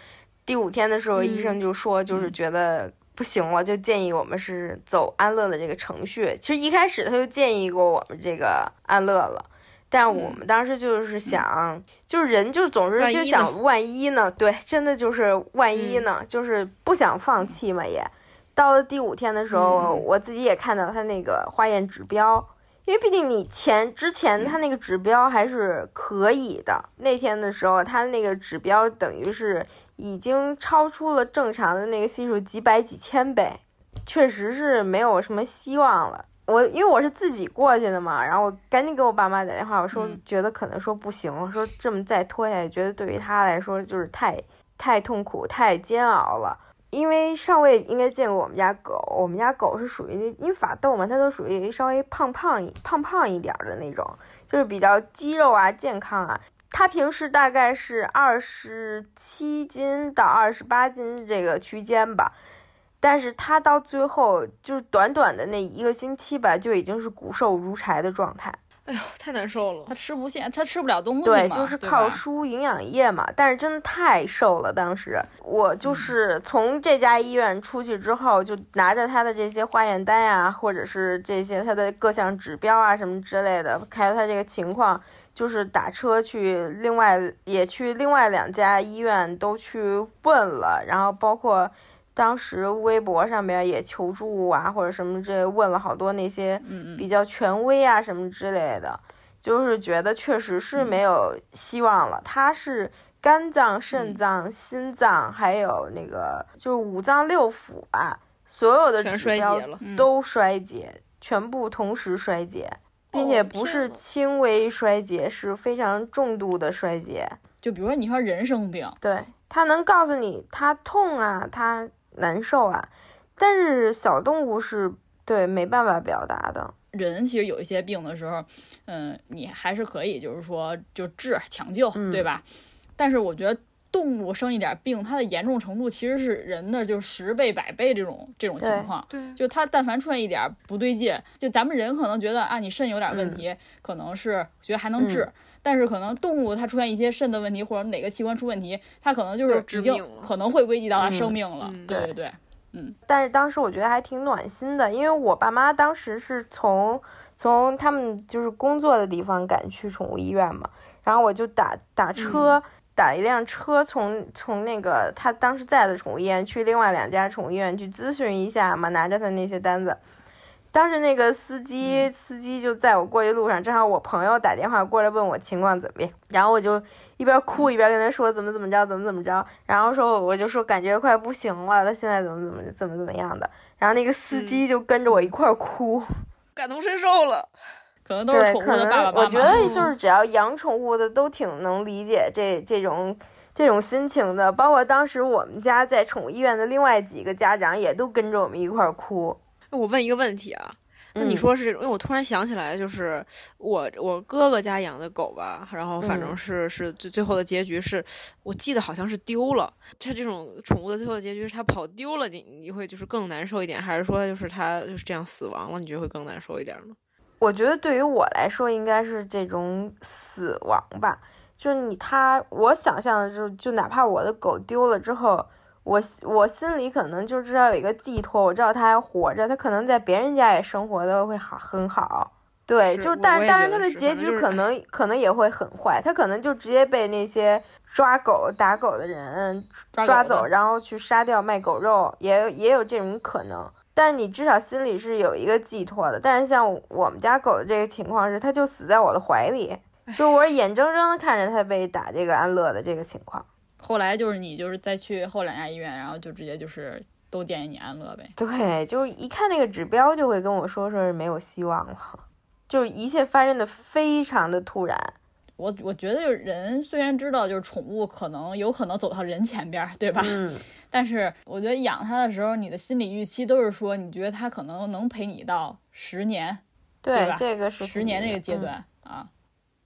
第五天的时候，医生就说就是觉得不行了，就建议我们是走安乐的这个程序。其实一开始他就建议过我们这个安乐了，但我们当时就是想，就是人就总是就想万一呢，对，真的就是万一呢，就是不想放弃嘛。也到了第五天的时候，我自己也看到他那个化验指标。因为毕竟你前之前他那个指标还是可以的，那天的时候他那个指标等于是已经超出了正常的那个系数几百几千倍，确实是没有什么希望了。我因为我是自己过去的嘛，然后我赶紧给我爸妈打电话，我说觉得可能说不行，我说这么再拖下去，觉得对于他来说就是太太痛苦、太煎熬了。因为上位应该见过我们家狗，我们家狗是属于那因为法斗嘛，它都属于稍微胖胖一胖胖一点的那种，就是比较肌肉啊、健康啊。它平时大概是二十七斤到二十八斤这个区间吧，但是它到最后就是短短的那一个星期吧，就已经是骨瘦如柴的状态。哎呦，太难受了！他吃不下，他吃不了东西对，就是靠输营养液嘛。但是真的太瘦了，当时我就是从这家医院出去之后，就拿着他的这些化验单呀，或者是这些他的各项指标啊什么之类的，看他这个情况，就是打车去另外也去另外两家医院都去问了，然后包括。当时微博上边也求助啊，或者什么这问了好多那些比较权威啊什么之类的，就是觉得确实是没有希望了。他是肝脏、肾脏、心脏，还有那个就是五脏六腑啊，所有的指标都衰竭，全部同时衰竭，并且不是轻微衰竭，是非常重度的衰竭。就比如说你说人生病，对他能告诉你他痛啊，他。难受啊，但是小动物是对没办法表达的。人其实有一些病的时候，嗯，你还是可以，就是说就治抢救，对吧？但是我觉得动物生一点病，它的严重程度其实是人的就十倍百倍这种这种情况。对，就它但凡出现一点不对劲，就咱们人可能觉得啊，你肾有点问题，可能是觉得还能治。但是可能动物它出现一些肾的问题，或者哪个器官出问题，它可能就是已经可能会危及到它生命了。对对对，嗯。但是当时我觉得还挺暖心的，因为我爸妈当时是从从他们就是工作的地方赶去宠物医院嘛，然后我就打打车，打一辆车从从那个他当时在的宠物医院去另外两家宠物医院去咨询一下嘛，拿着他那些单子。当时那个司机，司机就在我过去路上，正好我朋友打电话过来问我情况怎么样，然后我就一边哭一边跟他说怎么怎么着，怎么怎么着，然后说我就说感觉快不行了，他现在怎么怎么怎么怎么样的，然后那个司机就跟着我一块儿哭，<laughs> 感同身受了，可能都是宠物的爸爸妈妈。我觉得就是只要养宠物的都挺能理解这这种这种心情的，包括当时我们家在宠物医院的另外几个家长也都跟着我们一块儿哭。我问一个问题啊，那你说是因为我突然想起来，就是我我哥哥家养的狗吧，然后反正是是最最后的结局是，我记得好像是丢了。它这种宠物的最后的结局是它跑丢了，你你会就是更难受一点，还是说就是它就是这样死亡了，你觉得会更难受一点呢？我觉得对于我来说，应该是这种死亡吧，就是你它，我想象的就就哪怕我的狗丢了之后。我我心里可能就知道有一个寄托，我知道它还活着，它可能在别人家也生活的会好很好，对，就是但但是它的结局可能可能也会很坏，它可能就直接被那些抓狗打狗的人抓走，然后去杀掉卖狗肉，也也有这种可能。但是你至少心里是有一个寄托的。但是像我们家狗的这个情况是，它就死在我的怀里，就我是眼睁睁的看着它被打这个安乐的这个情况。后来就是你就是再去后两家医院，然后就直接就是都建议你安乐呗。对，就是一看那个指标就会跟我说说是没有希望了，就是一切发生的非常的突然。我我觉得就是人虽然知道就是宠物可能有可能走到人前边，对吧？嗯。<laughs> 但是我觉得养它的时候，你的心理预期都是说你觉得它可能能陪你到十年，对吧？这个是十年这个阶段啊。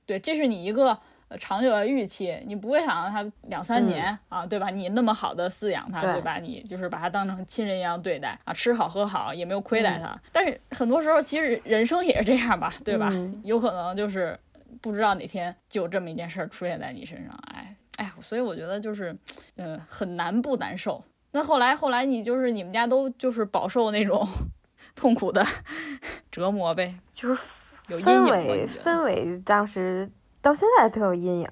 对，这是你一个。长久的预期，你不会想让它两三年啊，对吧？你那么好的饲养它，对吧？你就是把它当成亲人一样对待啊，吃好喝好，也没有亏待它。但是很多时候，其实人生也是这样吧，对吧？有可能就是不知道哪天就有这么一件事儿出现在你身上，哎哎，所以我觉得就是，嗯，很难不难受。那后来后来你就是你们家都就是饱受那种 <laughs> 痛苦的 <laughs> 折磨呗，就是有阴影氛围当时。到现在都有阴影，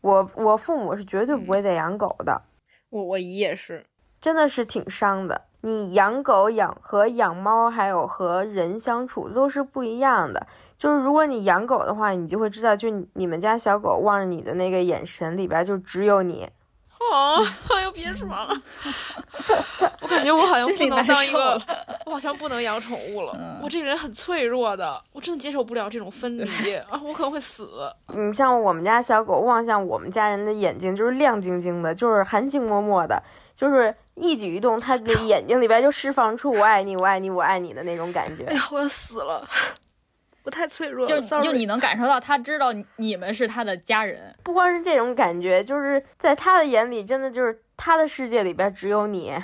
我我父母是绝对不会再养狗的，我我姨也是，真的是挺伤的。你养狗养和养猫还有和人相处都是不一样的，就是如果你养狗的话，你就会知道，就你们家小狗望着你的那个眼神里边就只有你。哦，哎呦，<laughs> 别说了，<laughs> 我感觉我好像不能当一个，我好像不能养宠物了。我这个人很脆弱的，我真的接受不了这种分离 <laughs> 啊，我可能会死。你像我们家小狗望向我们家人的眼睛就是亮晶晶的，就是含情脉脉的。就是一举一动，它的眼睛里边就释放出“我爱你，我爱你，我爱你”的那种感觉。哎呀，我要死了！我太脆弱了。就就你能感受到，他知道你们是他的家人。不光是这种感觉，就是在他的眼里，真的就是他的世界里边只有你。<laughs>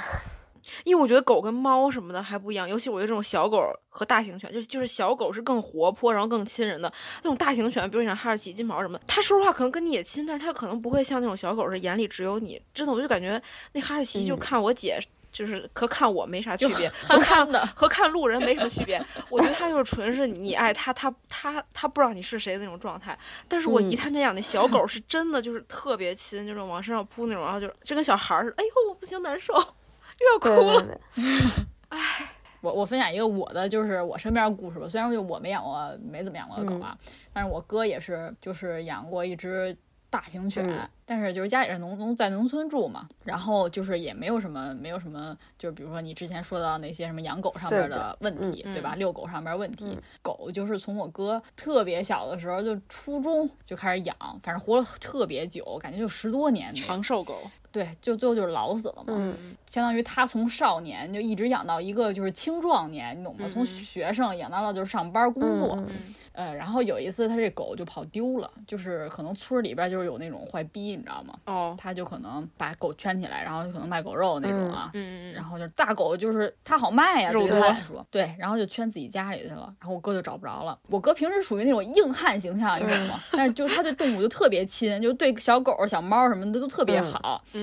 因为我觉得狗跟猫什么的还不一样，尤其我觉得这种小狗和大型犬，就就是小狗是更活泼，然后更亲人的那种大型犬，比如像哈士奇、金毛什么的，它说实话可能跟你也亲，但是它可能不会像那种小狗是眼里只有你。真的，我就感觉那哈士奇就看我姐，就是和看我没啥区别，和看的和看路人没什么区别。<laughs> 我觉得它就是纯是你爱它，它它它不知道你是谁的那种状态。但是我姨他们家养那小狗是真的就是特别亲，就是往身上扑那种，然后就就跟小孩儿似的。哎呦，我不行，难受。<laughs> 又要哭了，哎，<laughs> 我我分享一个我的就是我身边的故事吧。虽然就我没养过，没怎么养过狗啊，但是我哥也是，就是养过一只大型犬。但是就是家里是农农在农村住嘛，然后就是也没有什么没有什么，就是比如说你之前说到那些什么养狗上面的问题，对吧？遛狗上面问题，狗就是从我哥特别小的时候就初中就开始养，反正活了特别久，感觉就十多年，长寿狗。对，就最后就是老死了嘛，相当于他从少年就一直养到一个就是青壮年，你懂吗？从学生养到了就是上班工作，呃，然后有一次他这狗就跑丢了，就是可能村里边就是有那种坏逼，你知道吗？哦，他就可能把狗圈起来，然后就可能卖狗肉那种啊，嗯嗯，然后就是大狗就是它好卖呀，对他来说，对，然后就圈自己家里去了，然后我哥就找不着了。我哥平时属于那种硬汉形象，你知道吗？<laughs> 但是就他对动物就特别亲，就对小狗、小猫什么的都特别好。嗯，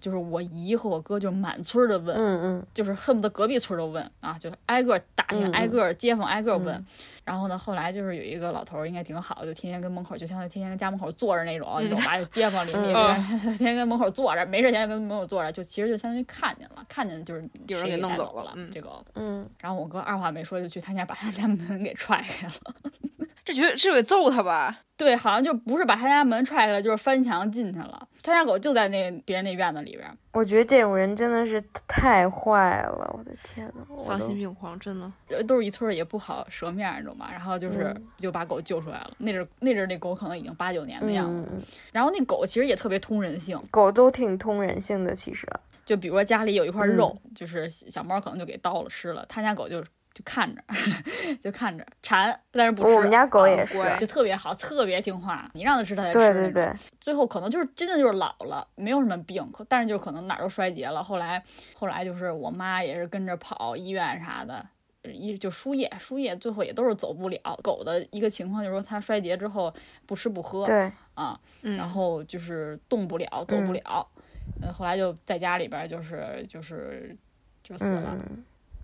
就是我姨和我哥就满村的问，嗯嗯，就是恨不得隔壁村都问啊，就挨个打听，挨个街坊挨个问。然后呢，后来就是有一个老头儿，应该挺好，就天天跟门口，就相当于天天跟家门口坐着那种，你懂吧？街坊邻里，<laughs> 天天跟门口坐着，没事天天跟门口坐着，就其实就相当于看见了，看见就是有人给弄走了这个，嗯。然后我哥二话没说就去他家把他家门给踹开了，这绝是得揍他吧？对，好像就不是把他家门踹开了，就是翻墙进去了。他家狗就在那别人那院子里边。我觉得这种人真的是太坏了，我的天呐，丧心病狂，真的。都是一村也不好折面，你知道吗？然后就是就把狗救出来了。那阵那阵那狗可能已经八九年的样子。然后那狗其实也特别通人性，狗都挺通人性的，其实。就比如说家里有一块肉，就是小猫可能就给刀了吃了，他家狗就。就看着，<laughs> 就看着馋，但是不吃。我们家狗也是，就特别好，特别听话。你让它吃，它才吃。对对对。最后可能就是真的就是老了，没有什么病，但是就可能哪儿都衰竭了。后来，后来就是我妈也是跟着跑医院啥的，一就输液，输液，最后也都是走不了。狗的一个情况就是说，它衰竭之后不吃不喝，对啊，然后就是动不了，走不了。嗯，后来就在家里边就是就是就死了。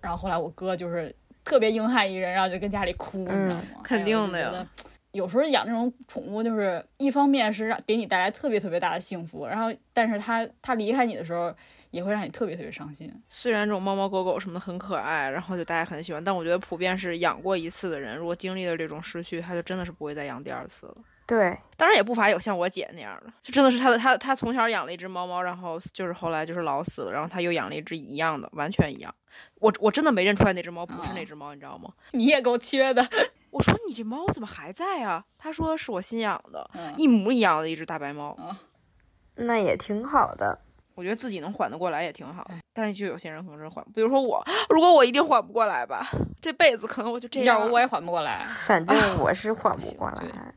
然后后来我哥就是。特别硬汉一人，然后就跟家里哭，你知道吗？肯定的呀。<tsk> 有时候养这种宠物，就是一方面是让给你带来特别特别大的幸福，然后但是它它离开你的时候，也会让你特别特别伤心。虽然这种猫猫狗狗什么的很可爱，然后就大家很喜欢，但我觉得普遍是养过一次的人，如果经历了这种失去，他就真的是不会再养第二次了。对，当然也不乏有像我姐那样的，就真的是她的她她从小养了一只猫猫，然后就是后来就是老死了，然后她又养了一只一样的，完全一样。我我真的没认出来那只猫不是那只猫，你知道吗？<laughs> 你也够缺的。<laughs> 我说你这猫怎么还在啊？她说是我新养的，一模一样的一只大白猫。<laughs> 那也挺好的，我觉得自己能缓得过来也挺好。但是就有些人可能是缓，比如说我，如果我一定缓不过来吧，这辈子可能我就这样。要不我也缓不过来。反正我是缓不过来。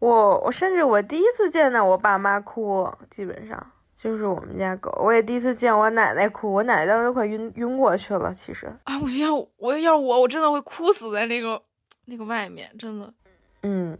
我我甚至我第一次见到我爸妈哭，基本上就是我们家狗。我也第一次见我奶奶哭，我奶奶当时快晕晕过去了。其实啊，我要我要我我真的会哭死在那个那个外面，真的。嗯，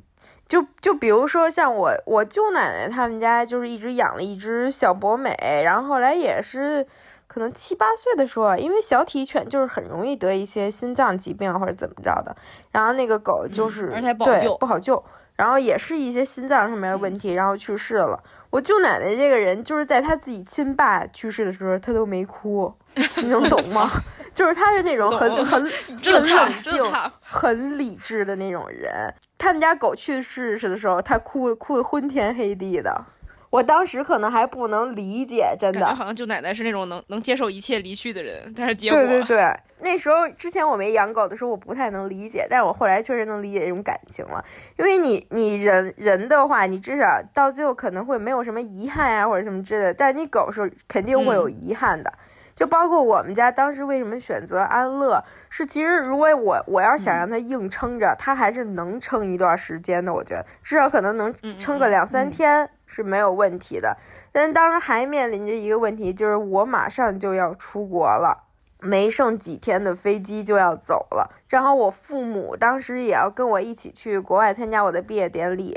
就就比如说像我我舅奶奶他们家就是一直养了一只小博美，然后后来也是可能七八岁的时候，因为小体犬就是很容易得一些心脏疾病或者怎么着的，然后那个狗就是而且不好救，不好救。然后也是一些心脏上面的问题，然后去世了。我舅奶奶这个人，就是在她自己亲爸去世的时候，她都没哭，你能懂吗？<laughs> 就是她是那种很很很冷静、很理智的那种人。他们家狗去世的时候，她哭哭的昏天黑地的。我当时可能还不能理解，真的，好像舅奶奶是那种能能接受一切离去的人，但是结果对对对，那时候之前我没养狗的时候，我不太能理解，但是我后来确实能理解这种感情了，因为你你人人的话，你至少到最后可能会没有什么遗憾啊或者什么之类的，但你狗是肯定会有遗憾的。就包括我们家当时为什么选择安乐，是其实如果我我要是想让他硬撑着，他还是能撑一段时间的。我觉得至少可能能撑个两三天是没有问题的。但当时还面临着一个问题，就是我马上就要出国了，没剩几天的飞机就要走了。正好我父母当时也要跟我一起去国外参加我的毕业典礼。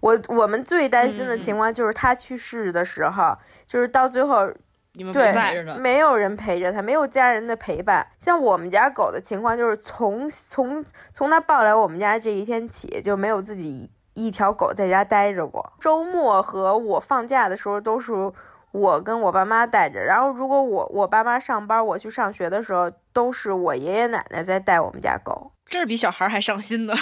我我们最担心的情况就是他去世的时候，就是到最后。对，没有人陪着他，没有家人的陪伴。像我们家狗的情况，就是从从从它抱来我们家这一天起，就没有自己一条狗在家待着过。周末和我放假的时候，都是我跟我爸妈带着。然后，如果我我爸妈上班，我去上学的时候，都是我爷爷奶奶在带我们家狗。这是比小孩还上心的。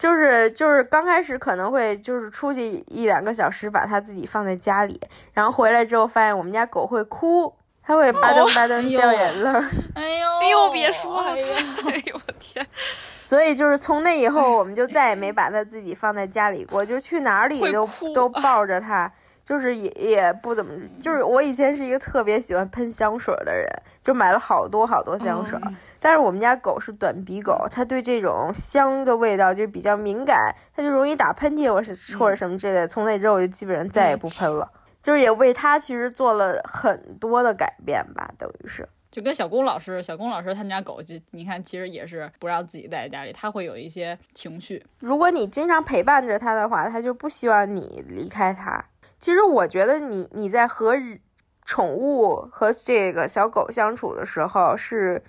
就是就是刚开始可能会就是出去一两个小时，把它自己放在家里，然后回来之后发现我们家狗会哭，它会吧噔吧噔掉眼泪。哎呦哎呦，别说了，哎呦我天！<laughs> 所以就是从那以后，我们就再也没把它自己放在家里过，就去哪里都都抱着它，就是也也不怎么，就是我以前是一个特别喜欢喷香水的人，就买了好多好多香水。但是我们家狗是短鼻狗，它对这种香的味道就比较敏感，它就容易打喷嚏或是或者什么之类的。从那之后就基本上再也不喷了，就是也为它其实做了很多的改变吧，等于是。就跟小龚老师，小龚老师他们家狗就你看，其实也是不让自己待在家里，它会有一些情绪。如果你经常陪伴着它的话，它就不希望你离开它。其实我觉得你你在和宠物和这个小狗相处的时候是。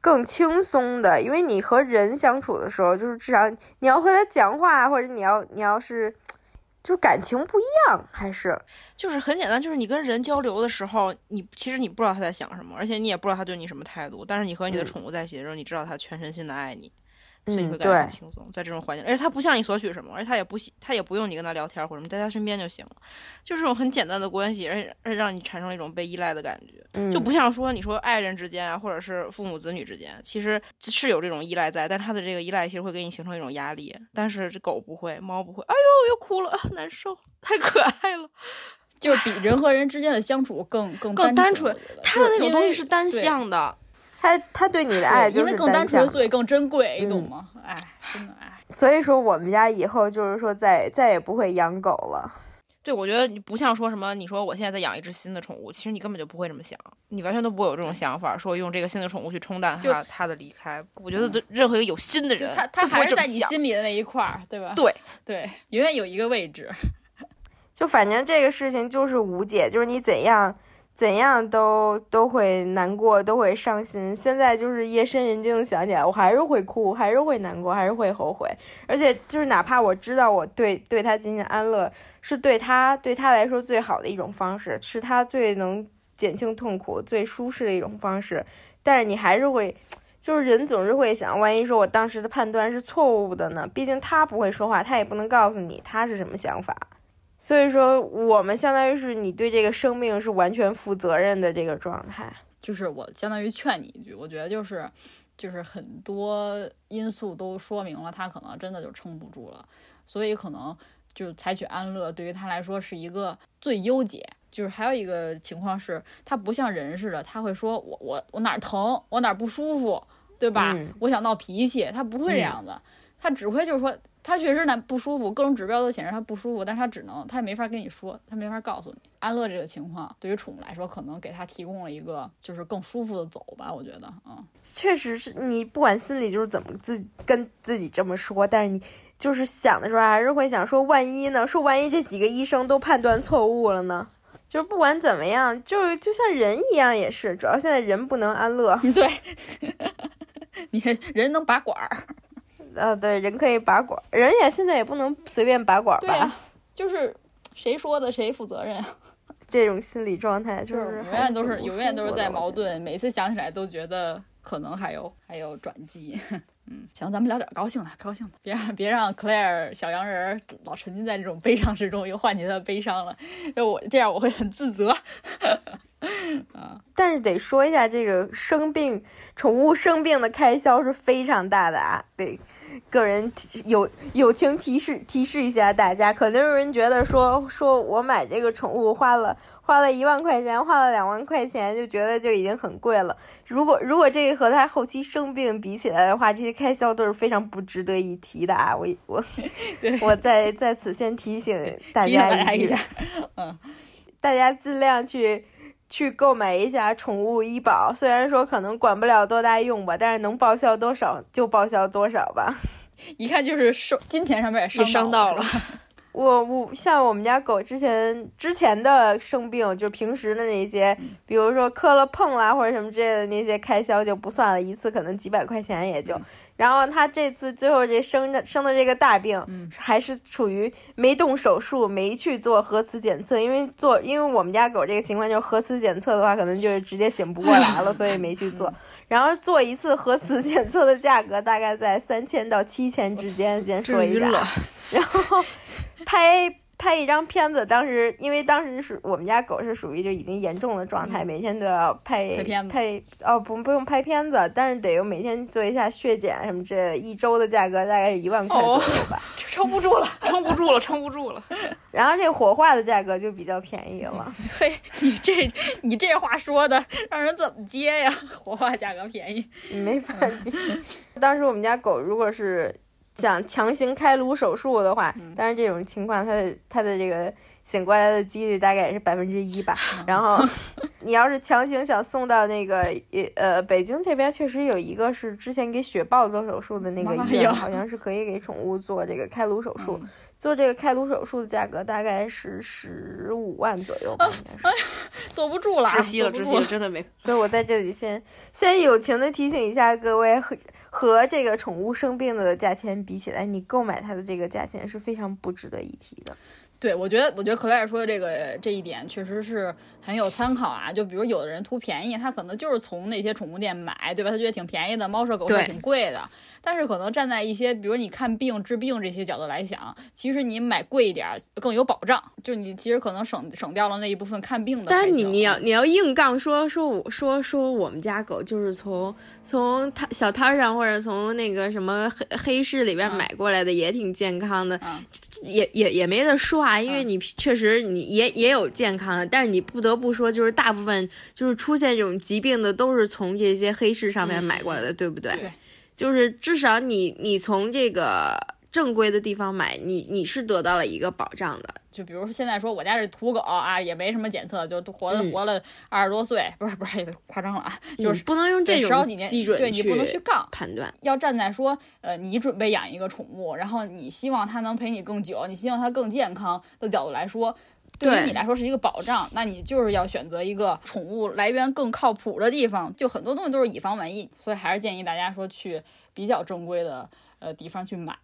更轻松的，因为你和人相处的时候，就是至少你要和他讲话，或者你要你要是，<tsk> 就是感情不一样，还是就是很简单，就是你跟人交流的时候，你其实你不知道他在想什么，而且你也不知道他对你什么态度，但是你和你的宠物在一起的时候，你知道他全身心的爱你。所以你会感觉很轻松，在这种环境，而且他不向你索取什么，而且他也不他也不用你跟他聊天或者什么，在他身边就行了，就这种很简单的关系，而且而且让你产生了一种被依赖的感觉，就不像说你说爱人之间啊，或者是父母子女之间，其实是有这种依赖在，但是他的这个依赖其实会给你形成一种压力，但是这狗不会，猫不会，哎呦又哭了，难受，太可爱了，就是比人和人之间的相处更更更单纯，他的那种东西是单向的。他他对你的爱就是更单纯，所以更珍贵，你懂吗？哎，真的哎。所以说，我们家以后就是说，再再也不会养狗了。对，我觉得你不像说什么，你说我现在在养一只新的宠物，其实你根本就不会这么想，你完全都不会有这种想法，说用这个新的宠物去冲淡它它的离开。我觉得任何一个有心的人，他他还是在你心里的那一块儿，对吧？对 <laughs> 对，永远有一个位置。就反正这个事情就是无解，就是你怎样。怎样都都会难过，都会伤心。现在就是夜深人静想起来，我还是会哭，还是会难过，还是会后悔。而且就是哪怕我知道我对对他进行安乐是对他对他来说最好的一种方式，是他最能减轻痛苦、最舒适的一种方式，但是你还是会，就是人总是会想，万一说我当时的判断是错误的呢？毕竟他不会说话，他也不能告诉你他是什么想法。所以说，我们相当于是你对这个生命是完全负责任的这个状态。就是我相当于劝你一句，我觉得就是，就是很多因素都说明了他可能真的就撑不住了，所以可能就采取安乐对于他来说是一个最优解。就是还有一个情况是，他不像人似的，他会说我我我哪儿疼，我哪儿不舒服，对吧？我想闹脾气，他不会这样子，他只会就是说。他确实难不舒服，各种指标都显示他不舒服，但是他只能，他也没法跟你说，他没法告诉你。安乐这个情况，对于宠物来说，可能给他提供了一个就是更舒服的走吧，我觉得，嗯，确实是你不管心里就是怎么自跟自己这么说，但是你就是想的时候还是会想说，万一呢？说万一这几个医生都判断错误了呢？就是不管怎么样，就就像人一样也是，主要现在人不能安乐，<laughs> 对，<laughs> 你人能拔管儿。呃，对，人可以拔管，人也现在也不能随便拔管吧？<laughs> 就是谁说的谁负责任？<laughs> 这种心理状态就是永远都是永远都是在矛盾，每次想起来都觉得可能还有还有转机。<laughs> 嗯，行，咱们聊点高兴的，高兴的，别让别让 Claire 小洋人老沉浸在这种悲伤之中，又唤起他的悲伤了。就我这样，我会很自责。啊，但是得说一下，这个生病宠物生病的开销是非常大的啊，得。个人友友情提示提示一下大家，可能有人觉得说说我买这个宠物花了花了一万块钱，花了两万块钱，就觉得就已经很贵了。如果如果这个和他后期生病比起来的话，这些开销都是非常不值得一提的啊！我我 <laughs> 我在在此先提醒大家一下，嗯，<laughs> 大家尽量去。去购买一下宠物医保，虽然说可能管不了多大用吧，但是能报销多少就报销多少吧。<laughs> 一看就是受金钱上面也伤到了。<laughs> 我我像我们家狗之前之前的生病，就是平时的那些，比如说磕了碰啦或者什么之类的那些开销就不算了，一次可能几百块钱也就。然后他这次最后这生的生的这个大病，还是处于没动手术，没去做核磁检测，因为做因为我们家狗这个情况就是核磁检测的话，可能就是直接醒不过来了，所以没去做。<laughs> 然后做一次核磁检测的价格大概在三千到七千之间，<laughs> 先说一下。然后拍。拍一张片子，当时因为当时是我们家狗是属于就已经严重的状态，每天都要拍拍哦不不用拍片子，但是得有每天做一下血检什么，这一周的价格大概是一万块左右吧，撑不住了，<laughs> 撑不住了，撑不住了。然后这火化的价格就比较便宜了。嘿，你这你这话说的让人怎么接呀？火化价格便宜，没法接。当时我们家狗如果是。想强行开颅手术的话，但是这种情况，它的它的这个醒过来的几率大概也是百分之一吧。然后，你要是强行想送到那个呃北京这边，确实有一个是之前给雪豹做手术的那个医院，好像是可以给宠物做这个开颅手术。做这个开颅手术的价格大概是十五万左右吧，应该是。坐不住了，窒息了，窒息了，真的没。所以我在这里先先友情的提醒一下各位和。这个宠物生病的价钱比起来，你购买它的这个价钱是非常不值得一提的。对，我觉得，我觉得克莱尔说的这个这一点确实是很有参考啊。就比如有的人图便宜，他可能就是从那些宠物店买，对吧？他觉得挺便宜的，猫舍狗舍挺贵的。但是可能站在一些，比如你看病治病这些角度来想，其实你买贵一点更有保障。就你其实可能省省掉了那一部分看病的。但是你你要你要硬杠说说我说说我们家狗就是从从摊小摊上或者从那个什么黑黑市里边买过来的，也挺健康的，也也也没得说。啊，因为你确实你也也有健康的，但是你不得不说，就是大部分就是出现这种疾病的，都是从这些黑市上面买过来的，对不对？对，就是至少你你从这个正规的地方买，你你是得到了一个保障的。就比如说现在说我家是土狗啊，也没什么检测，就活了活了二十多岁，不是不是夸张了啊，就是不能用这种基准对你不能去杠判断。要站在说，呃，你准备养一个宠物，然后你希望它能陪你更久，你希望它更健康的角度来说，对于你来说是一个保障，那你就是要选择一个宠物来源更靠谱的地方。就很多东西都是以防万一，所以还是建议大家说去比较正规的呃地方去买。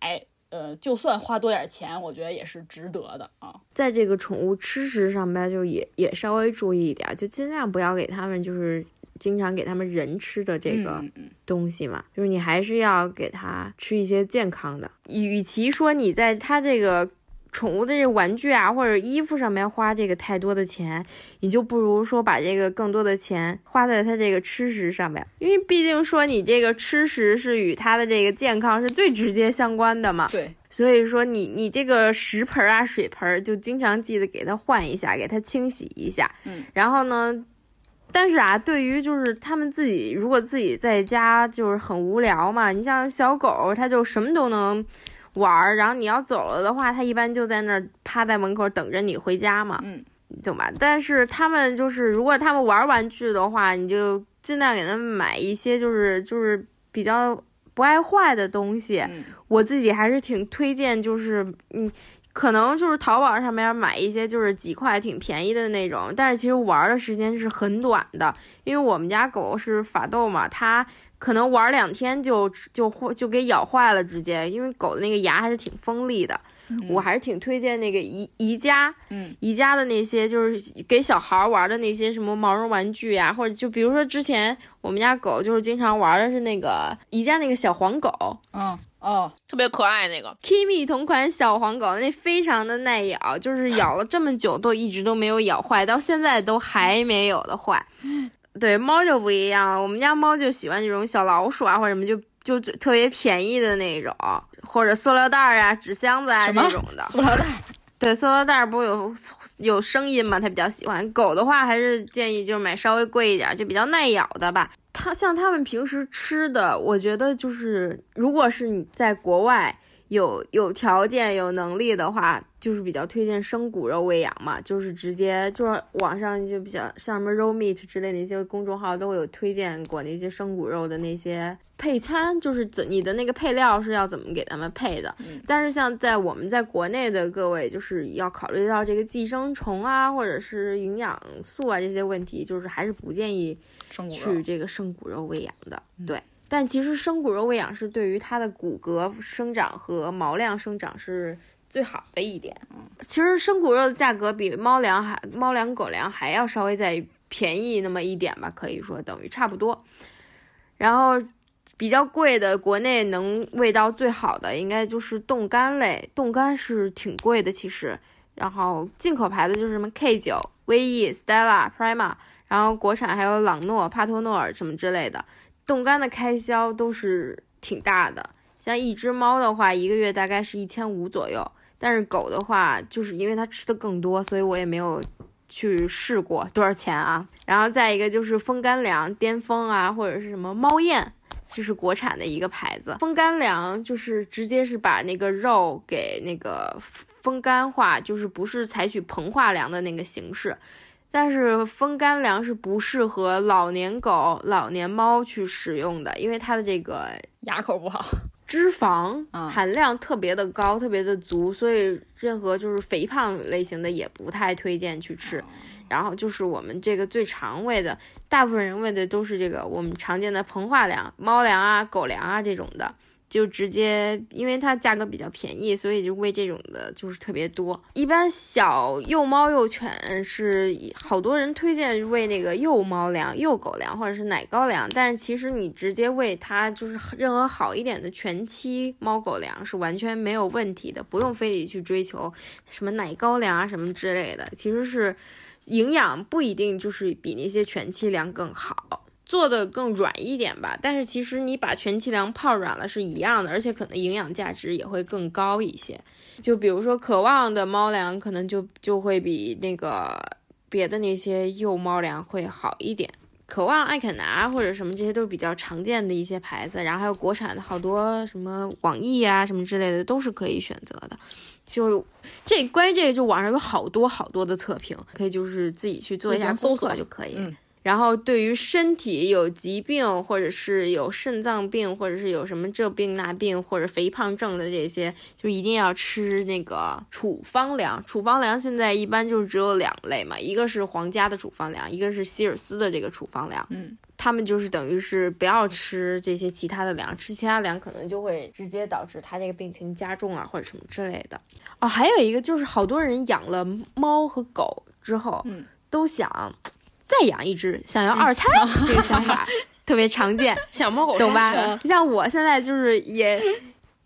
呃，就算花多点钱，我觉得也是值得的啊。在这个宠物吃食上边，就也也稍微注意一点，就尽量不要给他们就是经常给他们人吃的这个东西嘛。就是你还是要给它吃一些健康的。与其说你在它这个。宠物的这个玩具啊，或者衣服上面花这个太多的钱，你就不如说把这个更多的钱花在它这个吃食上面，因为毕竟说你这个吃食是与它的这个健康是最直接相关的嘛。对，所以说你你这个食盆啊、水盆就经常记得给它换一下，给它清洗一下。嗯，然后呢，但是啊，对于就是他们自己如果自己在家就是很无聊嘛，你像小狗，它就什么都能。玩儿，然后你要走了的话，它一般就在那儿趴在门口等着你回家嘛，嗯，懂吧？但是他们就是，如果他们玩玩具的话，你就尽量给他们买一些就是就是比较不爱坏的东西。我自己还是挺推荐，就是你，可能就是淘宝上面买一些就是几块挺便宜的那种，但是其实玩的时间是很短的，因为我们家狗是法斗嘛，它。可能玩两天就就就给咬坏了，直接，因为狗的那个牙还是挺锋利的。我还是挺推荐那个宜宜家，嗯，宜家的那些就是给小孩玩的那些什么毛绒玩具呀，或者就比如说之前我们家狗就是经常玩的是那个宜家那个小黄狗，嗯哦，特别可爱那个 Kimi 同款小黄狗，那非常的耐咬，就是咬了这么久都一直都没有咬坏，到现在都还没有的坏。对猫就不一样，我们家猫就喜欢这种小老鼠啊，或者什么就就特别便宜的那种，或者塑料袋啊、纸箱子啊这种的。塑料袋。对，塑料袋不有有声音嘛？它比较喜欢。狗的话，还是建议就是买稍微贵一点，就比较耐咬的吧。它像它们平时吃的，我觉得就是，如果是你在国外。有有条件有能力的话，就是比较推荐生骨肉喂养嘛，就是直接就是网上就比较像什么 raw meat 之类的一些公众号都会有推荐过那些生骨肉的那些配餐，就是怎你的那个配料是要怎么给他们配的。但是像在我们在国内的各位，就是要考虑到这个寄生虫啊，或者是营养素啊这些问题，就是还是不建议去这个生骨肉喂养的。对。但其实生骨肉喂养是对于它的骨骼生长和毛量生长是最好的一点。嗯，其实生骨肉的价格比猫粮还猫粮狗粮还要稍微再便宜那么一点吧，可以说等于差不多。然后比较贵的，国内能喂到最好的应该就是冻干类，冻干是挺贵的其实。然后进口牌子就是什么 K 九、威毅、Stella、Prima，然后国产还有朗诺、帕托诺尔什么之类的。冻干的开销都是挺大的，像一只猫的话，一个月大概是一千五左右。但是狗的话，就是因为它吃的更多，所以我也没有去试过多少钱啊。然后再一个就是风干粮，巅峰啊，或者是什么猫燕，就是国产的一个牌子。风干粮就是直接是把那个肉给那个风干化，就是不是采取膨化粮的那个形式。但是风干粮是不适合老年狗、老年猫去使用的，因为它的这个牙口不好，脂肪含量特别的高，特别的足，所以任何就是肥胖类型的也不太推荐去吃。然后就是我们这个最常喂的，大部分人喂的都是这个我们常见的膨化粮，猫粮啊、狗粮啊这种的。就直接，因为它价格比较便宜，所以就喂这种的就是特别多。一般小幼猫幼犬是好多人推荐喂那个幼猫粮、幼狗粮或者是奶高粮，但是其实你直接喂它就是任何好一点的全期猫狗粮是完全没有问题的，不用非得去追求什么奶高粮啊什么之类的，其实是营养不一定就是比那些全期粮更好。做的更软一点吧，但是其实你把全气粮泡软了是一样的，而且可能营养价值也会更高一些。就比如说渴望的猫粮，可能就就会比那个别的那些幼猫粮会好一点。渴望、爱肯拿或者什么这些都是比较常见的一些牌子，然后还有国产的好多什么网易啊什么之类的都是可以选择的。就这关于这个，就网上有好多好多的测评，可以就是自己去做一下搜索就可以。然后，对于身体有疾病，或者是有肾脏病，或者是有什么这病那病，或者肥胖症的这些，就一定要吃那个处方粮。处方粮现在一般就只有两类嘛，一个是皇家的处方粮，一个是希尔斯的这个处方粮。嗯，他们就是等于是不要吃这些其他的粮，吃其他粮可能就会直接导致他这个病情加重啊，或者什么之类的。哦，还有一个就是好多人养了猫和狗之后，嗯，都想。再养一只，想要二胎 <laughs> 这个想法 <laughs> 特别常见，<laughs> 想猫狗懂吧？你像我现在就是也，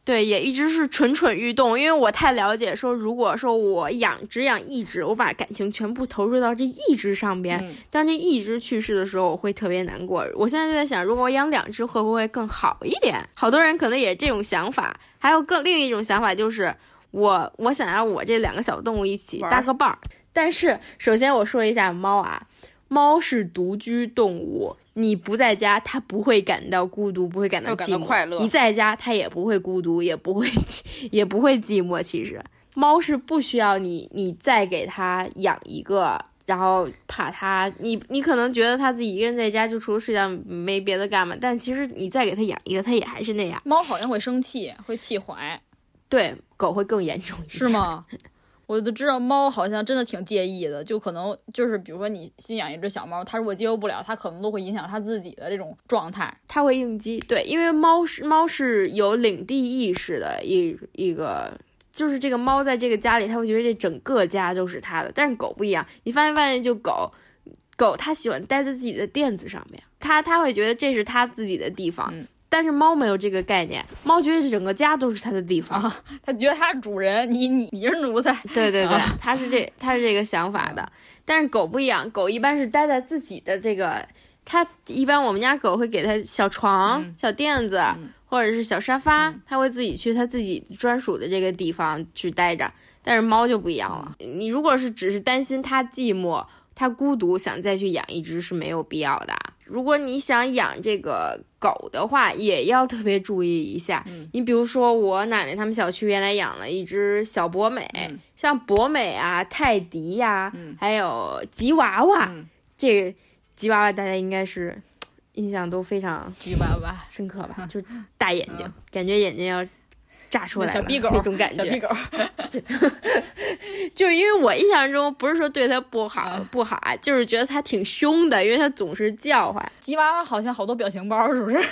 对，也一直是蠢蠢欲动，因为我太了解，说如果说我养只养一只，我把感情全部投入到这一只上边，但是这一只去世的时候，我会特别难过。我现在就在想，如果我养两只，会不会更好一点？好多人可能也这种想法，还有更另一种想法就是，我我想要我这两个小动物一起搭个伴儿。但是首先我说一下猫啊。猫是独居动物，你不在家，它不会感到孤独，不会感到寂寞。你在家，它也不会孤独，也不会，<laughs> 也不会寂寞。其实，猫是不需要你，你再给它养一个，然后怕它，你你可能觉得它自己一个人在家，就除了睡觉没别的干嘛。但其实你再给它养一个，它也还是那样。猫好像会生气，会气怀。对，狗会更严重一点。是吗？<laughs> 我就知道猫好像真的挺介意的，就可能就是比如说你新养一只小猫，它如果接受不了，它可能都会影响它自己的这种状态，它会应激。对，因为猫是猫是有领地意识的一一个就是这个猫在这个家里，它会觉得这整个家都是它的。但是狗不一样，你发现发现就狗，狗它喜欢待在自己的垫子上面，它它会觉得这是它自己的地方。但是猫没有这个概念，猫觉得整个家都是它的地方，它觉得它是主人，你你你是奴才。对对对，它是这它是这个想法的。但是狗不一样，狗一般是待在自己的这个，它一般我们家狗会给它小床、小垫子或者是小沙发，它会自己去它自己专属的这个地方去待着。但是猫就不一样了，你如果是只是担心它寂寞、它孤独，想再去养一只是没有必要的。如果你想养这个狗的话，也要特别注意一下。你比如说，我奶奶他们小区原来养了一只小博美，像博美啊、泰迪呀，还有吉娃娃。这个吉娃娃大家应该是 <tsk> 印象都非常吉娃娃深刻吧？<laughs> 就大眼睛，感觉眼睛要。炸出来小逼狗那种感觉，小逼狗，就是因为我印象中不是说对它不好不好啊，就是觉得它挺凶的，因为它总是叫唤。吉娃娃好像好多表情包，是不是？<laughs>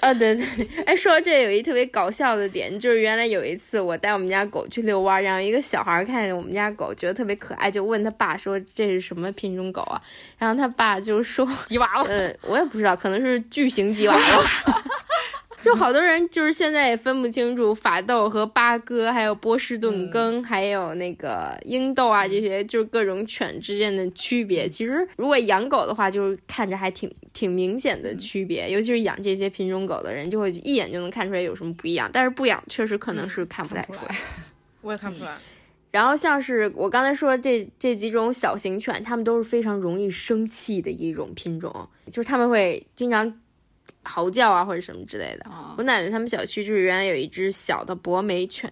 啊，对对对，哎，说到这有一特别搞笑的点，就是原来有一次我带我们家狗去遛弯，然后一个小孩看见我们家狗觉得特别可爱，就问他爸说这是什么品种狗啊？然后他爸就说吉娃娃，呃，我也不知道，可能是巨型吉娃娃。<laughs> <laughs> 就好多人就是现在也分不清楚法斗和八哥，还有波士顿梗，还有那个英斗啊，这些就是各种犬之间的区别。其实如果养狗的话，就是看着还挺挺明显的区别，尤其是养这些品种狗的人，就会一眼就能看出来有什么不一样。但是不养确实可能是看不太出来，<laughs> 我也看不出来。<laughs> 然后像是我刚才说这这几种小型犬，它们都是非常容易生气的一种品种，就是它们会经常。嚎叫啊，或者什么之类的。我奶奶他们小区就是原来有一只小的博美犬，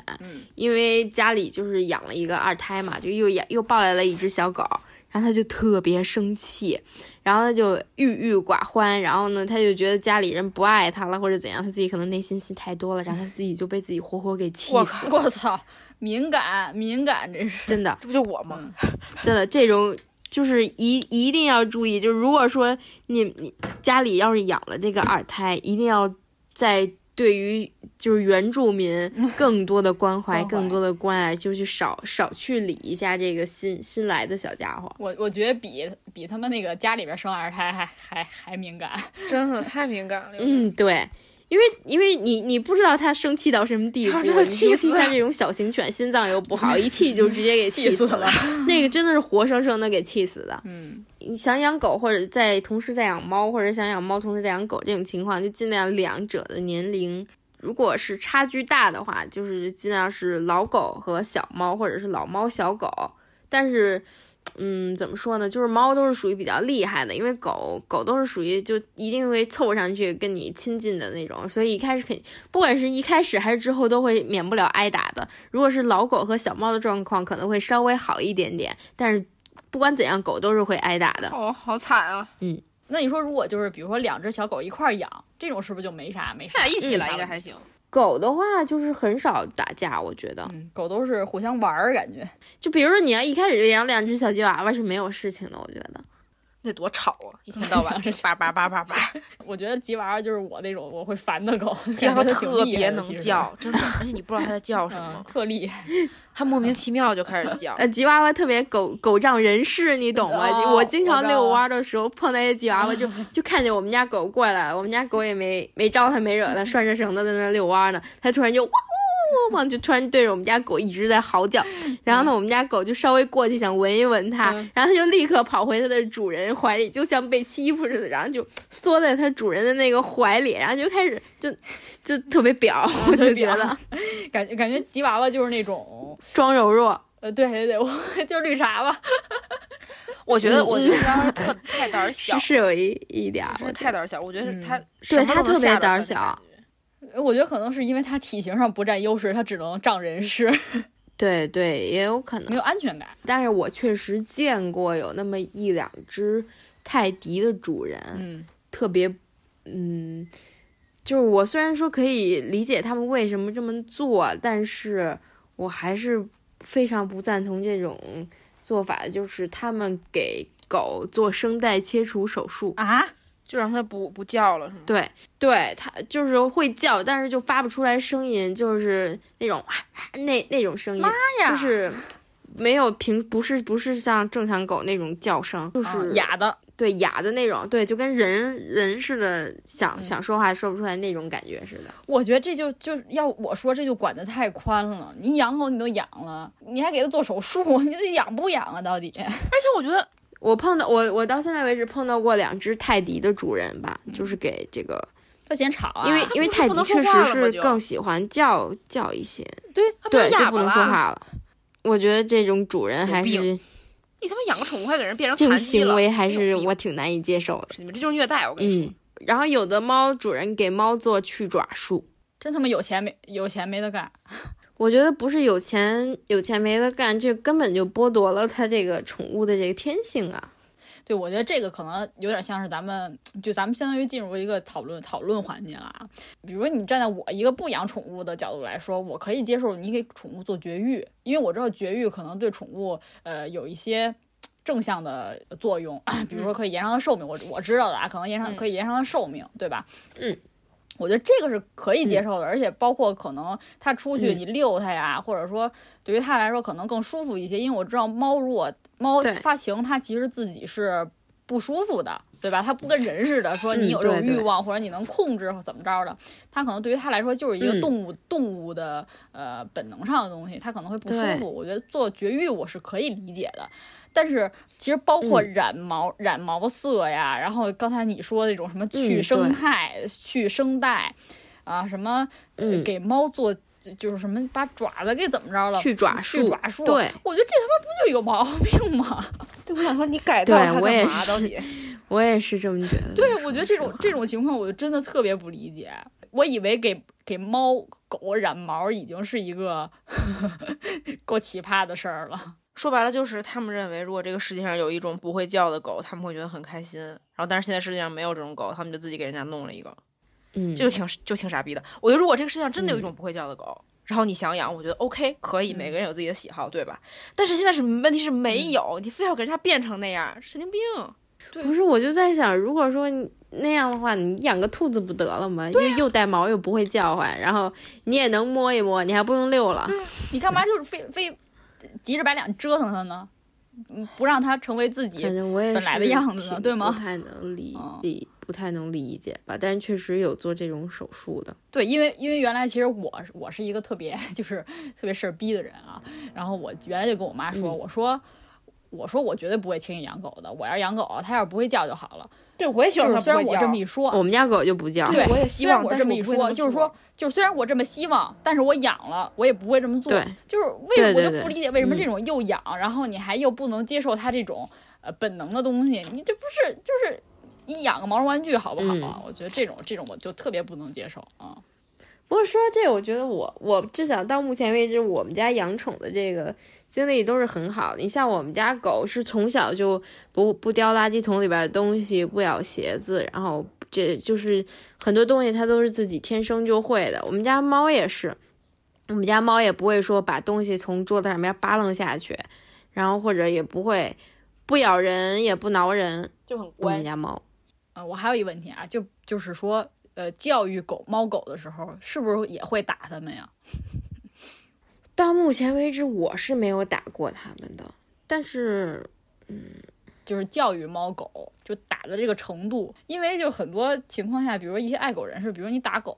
因为家里就是养了一个二胎嘛，就又养又抱来了一只小狗，然后他就特别生气，然后他就郁郁寡欢，然后呢，他就觉得家里人不爱他了，或者怎样，他自己可能内心戏太多了，然后他自己就被自己活活给气死。我操，敏感敏感，这是真的，这不就我吗？真的这种。就是一一定要注意，就是如果说你你家里要是养了这个二胎，一定要在对于就是原住民 <laughs> 更多的关怀，更多的关爱，就去少少去理一下这个新新来的小家伙。我我觉得比比他们那个家里边生二胎还还还敏感，真的太敏感了。嗯，对。因为因为你你不知道他生气到什么地步，真的气死！像这种小型犬，心脏又不好，一气就直接给气 <laughs> 死了。那个真的是活生生的给气死的。嗯，你想养狗或者在同时在养猫，或者想养猫同时在养狗这种情况，就尽量两者的年龄如果是差距大的话，就是尽量是老狗和小猫，或者是老猫小狗，但是。嗯，怎么说呢？就是猫都是属于比较厉害的，因为狗狗都是属于就一定会凑上去跟你亲近的那种，所以一开始肯不管是一开始还是之后都会免不了挨打的。如果是老狗和小猫的状况，可能会稍微好一点点，但是不管怎样，狗都是会挨打的。哦，好惨啊！嗯，那你说如果就是比如说两只小狗一块养，这种是不是就没啥没啥？一起来应该还行。狗的话就是很少打架，我觉得，狗都是互相玩儿，感觉。就比如说你要一开始就养两只小吉娃娃是没有事情的，我觉得。那多吵啊！一天到晚 <laughs> 是叭叭叭叭叭。我觉得吉娃娃就是我那种我会烦的狗，<laughs> 吉娃娃特别能叫，真的，而且你不知道它在叫 <laughs> 什么，特厉害。它莫名其妙就开始叫。呃，吉娃娃特别狗狗仗人势，你懂吗？我经常遛弯的时候碰那些吉娃娃，就就看见我们家狗过来了，我们家狗也没没招它，没惹它，拴着绳子在那遛弯呢，它突然就。汪就突然对着我们家狗一直在嚎叫，然后呢，我们家狗就稍微过去想闻一闻它，然后它就立刻跑回它的主人怀里，就像被欺负似的，然后就缩在它主人的那个怀里，然后就开始就就特别表，<laughs> 我就觉得。<laughs> 感觉感觉吉娃娃就是那种装柔弱，呃，对对对，我 <laughs> 就绿茶吧。我觉得我觉得它特太胆小，是有一一点，是太胆小，我觉得它对它特别胆小。我觉得可能是因为它体型上不占优势，它只能仗人势。<laughs> 对对，也有可能没有安全感。但是我确实见过有那么一两只泰迪的主人，嗯，特别，嗯，就是我虽然说可以理解他们为什么这么做，但是我还是非常不赞同这种做法，就是他们给狗做声带切除手术啊。就让它不不叫了，是吗？对，对，它就是会叫，但是就发不出来声音，就是那种那那种声音，妈呀，就是没有平，不是不是像正常狗那种叫声，就是哑的。对哑的那种，对，就跟人人似的，想想说话说不出来那种感觉似的。我觉得这就就要我说，这就管得太宽了。你养狗你都养了，你还给它做手术，<laughs> 你这养不养啊？到底？<laughs> 而且我觉得，我碰到我我到现在为止碰到过两只泰迪的主人吧，就是给这个它嫌吵啊，因为 <laughs> 因为泰迪确实是更喜欢叫叫一些，对对，就不能说话了。我觉得这种主人还是。你他妈养个宠物还给人变成残疾了，行为还是我挺难以接受的。你们这就是虐待，我跟你说。然后有的猫主人给猫做去爪术，真他妈有钱没有钱没得干。我觉得不是有钱有钱没得干，这根本就剥夺了它这个宠物的这个天性啊。对，我觉得这个可能有点像是咱们，就咱们相当于进入一个讨论讨论环节了啊。比如你站在我一个不养宠物的角度来说，我可以接受你给宠物做绝育，因为我知道绝育可能对宠物呃有一些正向的作用，<coughs> 比如说可以延长它寿命。我我知道的啊，可能延长可以延长它寿命，对吧？嗯。我觉得这个是可以接受的，而且包括可能它出去你遛它呀，或者说对于它来说可能更舒服一些，因为我知道猫如果猫发情，它其实自己是不舒服的，对吧？它不跟人似的，说你有这种欲望或者你能控制或怎么着的，它可能对于它来说就是一个动物动物的呃本能上的东西，它可能会不舒服。我觉得做绝育我是可以理解的。但是其实包括染毛、染毛色呀，然后刚才你说那种什么去生态、去生带，啊，什么给猫做就是什么把爪子给怎么着了？去爪术。去爪术。对，我觉得这他妈不就有毛病吗？<laughs> 对，我想说你改造它干嘛？到底？我也是这么觉得。对，我觉得这种这种情况，我就真的特别不理解。我以为给给猫狗染毛已经是一个 <laughs> 够奇葩的事儿了。说白了就是他们认为，如果这个世界上有一种不会叫的狗，他们会觉得很开心。然后，但是现在世界上没有这种狗，他们就自己给人家弄了一个，嗯，就挺就挺傻逼的。我觉得如果这个世界上真的有一种不会叫的狗，然后你想养，我觉得 OK 可以，每个人有自己的喜好，对吧？但是现在是问题是没有，你非要给人家变成那样，神经病。不是，我就在想，如果说那样的话，你养个兔子不得了吗？又又带毛又不会叫唤，然后你也能摸一摸，你还不用遛了，你干嘛就是非非？急着白脸折腾他呢，嗯，不让他成为自己本来的样子，对吗？不太能理理，不太能理解吧？但是确实有做这种手术的。对，因为因为原来其实我我是一个特别 <laughs> 就是特别事儿逼的人啊，然后我原来就跟我妈说，我说我说我绝对不会轻易养狗的，我要养狗，它要是不会叫就好了。对，我也希望就是虽然我这么一说，我们家狗就不叫。对，我也希望我这么一说，就是说，就是虽然我这么希望，但是我养了，我也不会这么做。对，就是为我就不理解为什么这种又养，然后你还又不能接受它这种呃本能的东西，你这不是就是你养个毛绒玩具好不好啊？我觉得这种这种我就特别不能接受啊。不过说到这，我觉得我我至少到目前为止，我们家养宠的这个。经历都是很好的。你像我们家狗是从小就不不叼垃圾桶里边的东西，不咬鞋子，然后这就是很多东西它都是自己天生就会的。我们家猫也是，我们家猫也不会说把东西从桌子上面扒楞下去，然后或者也不会不咬人，也不挠人，就很乖。我们家猫，嗯，我还有一个问题啊，就就是说，呃，教育狗猫狗的时候，是不是也会打它们呀？到目前为止，我是没有打过他们的，但是，嗯，就是教育猫狗就打的这个程度，因为就很多情况下，比如说一些爱狗人士，比如你打狗，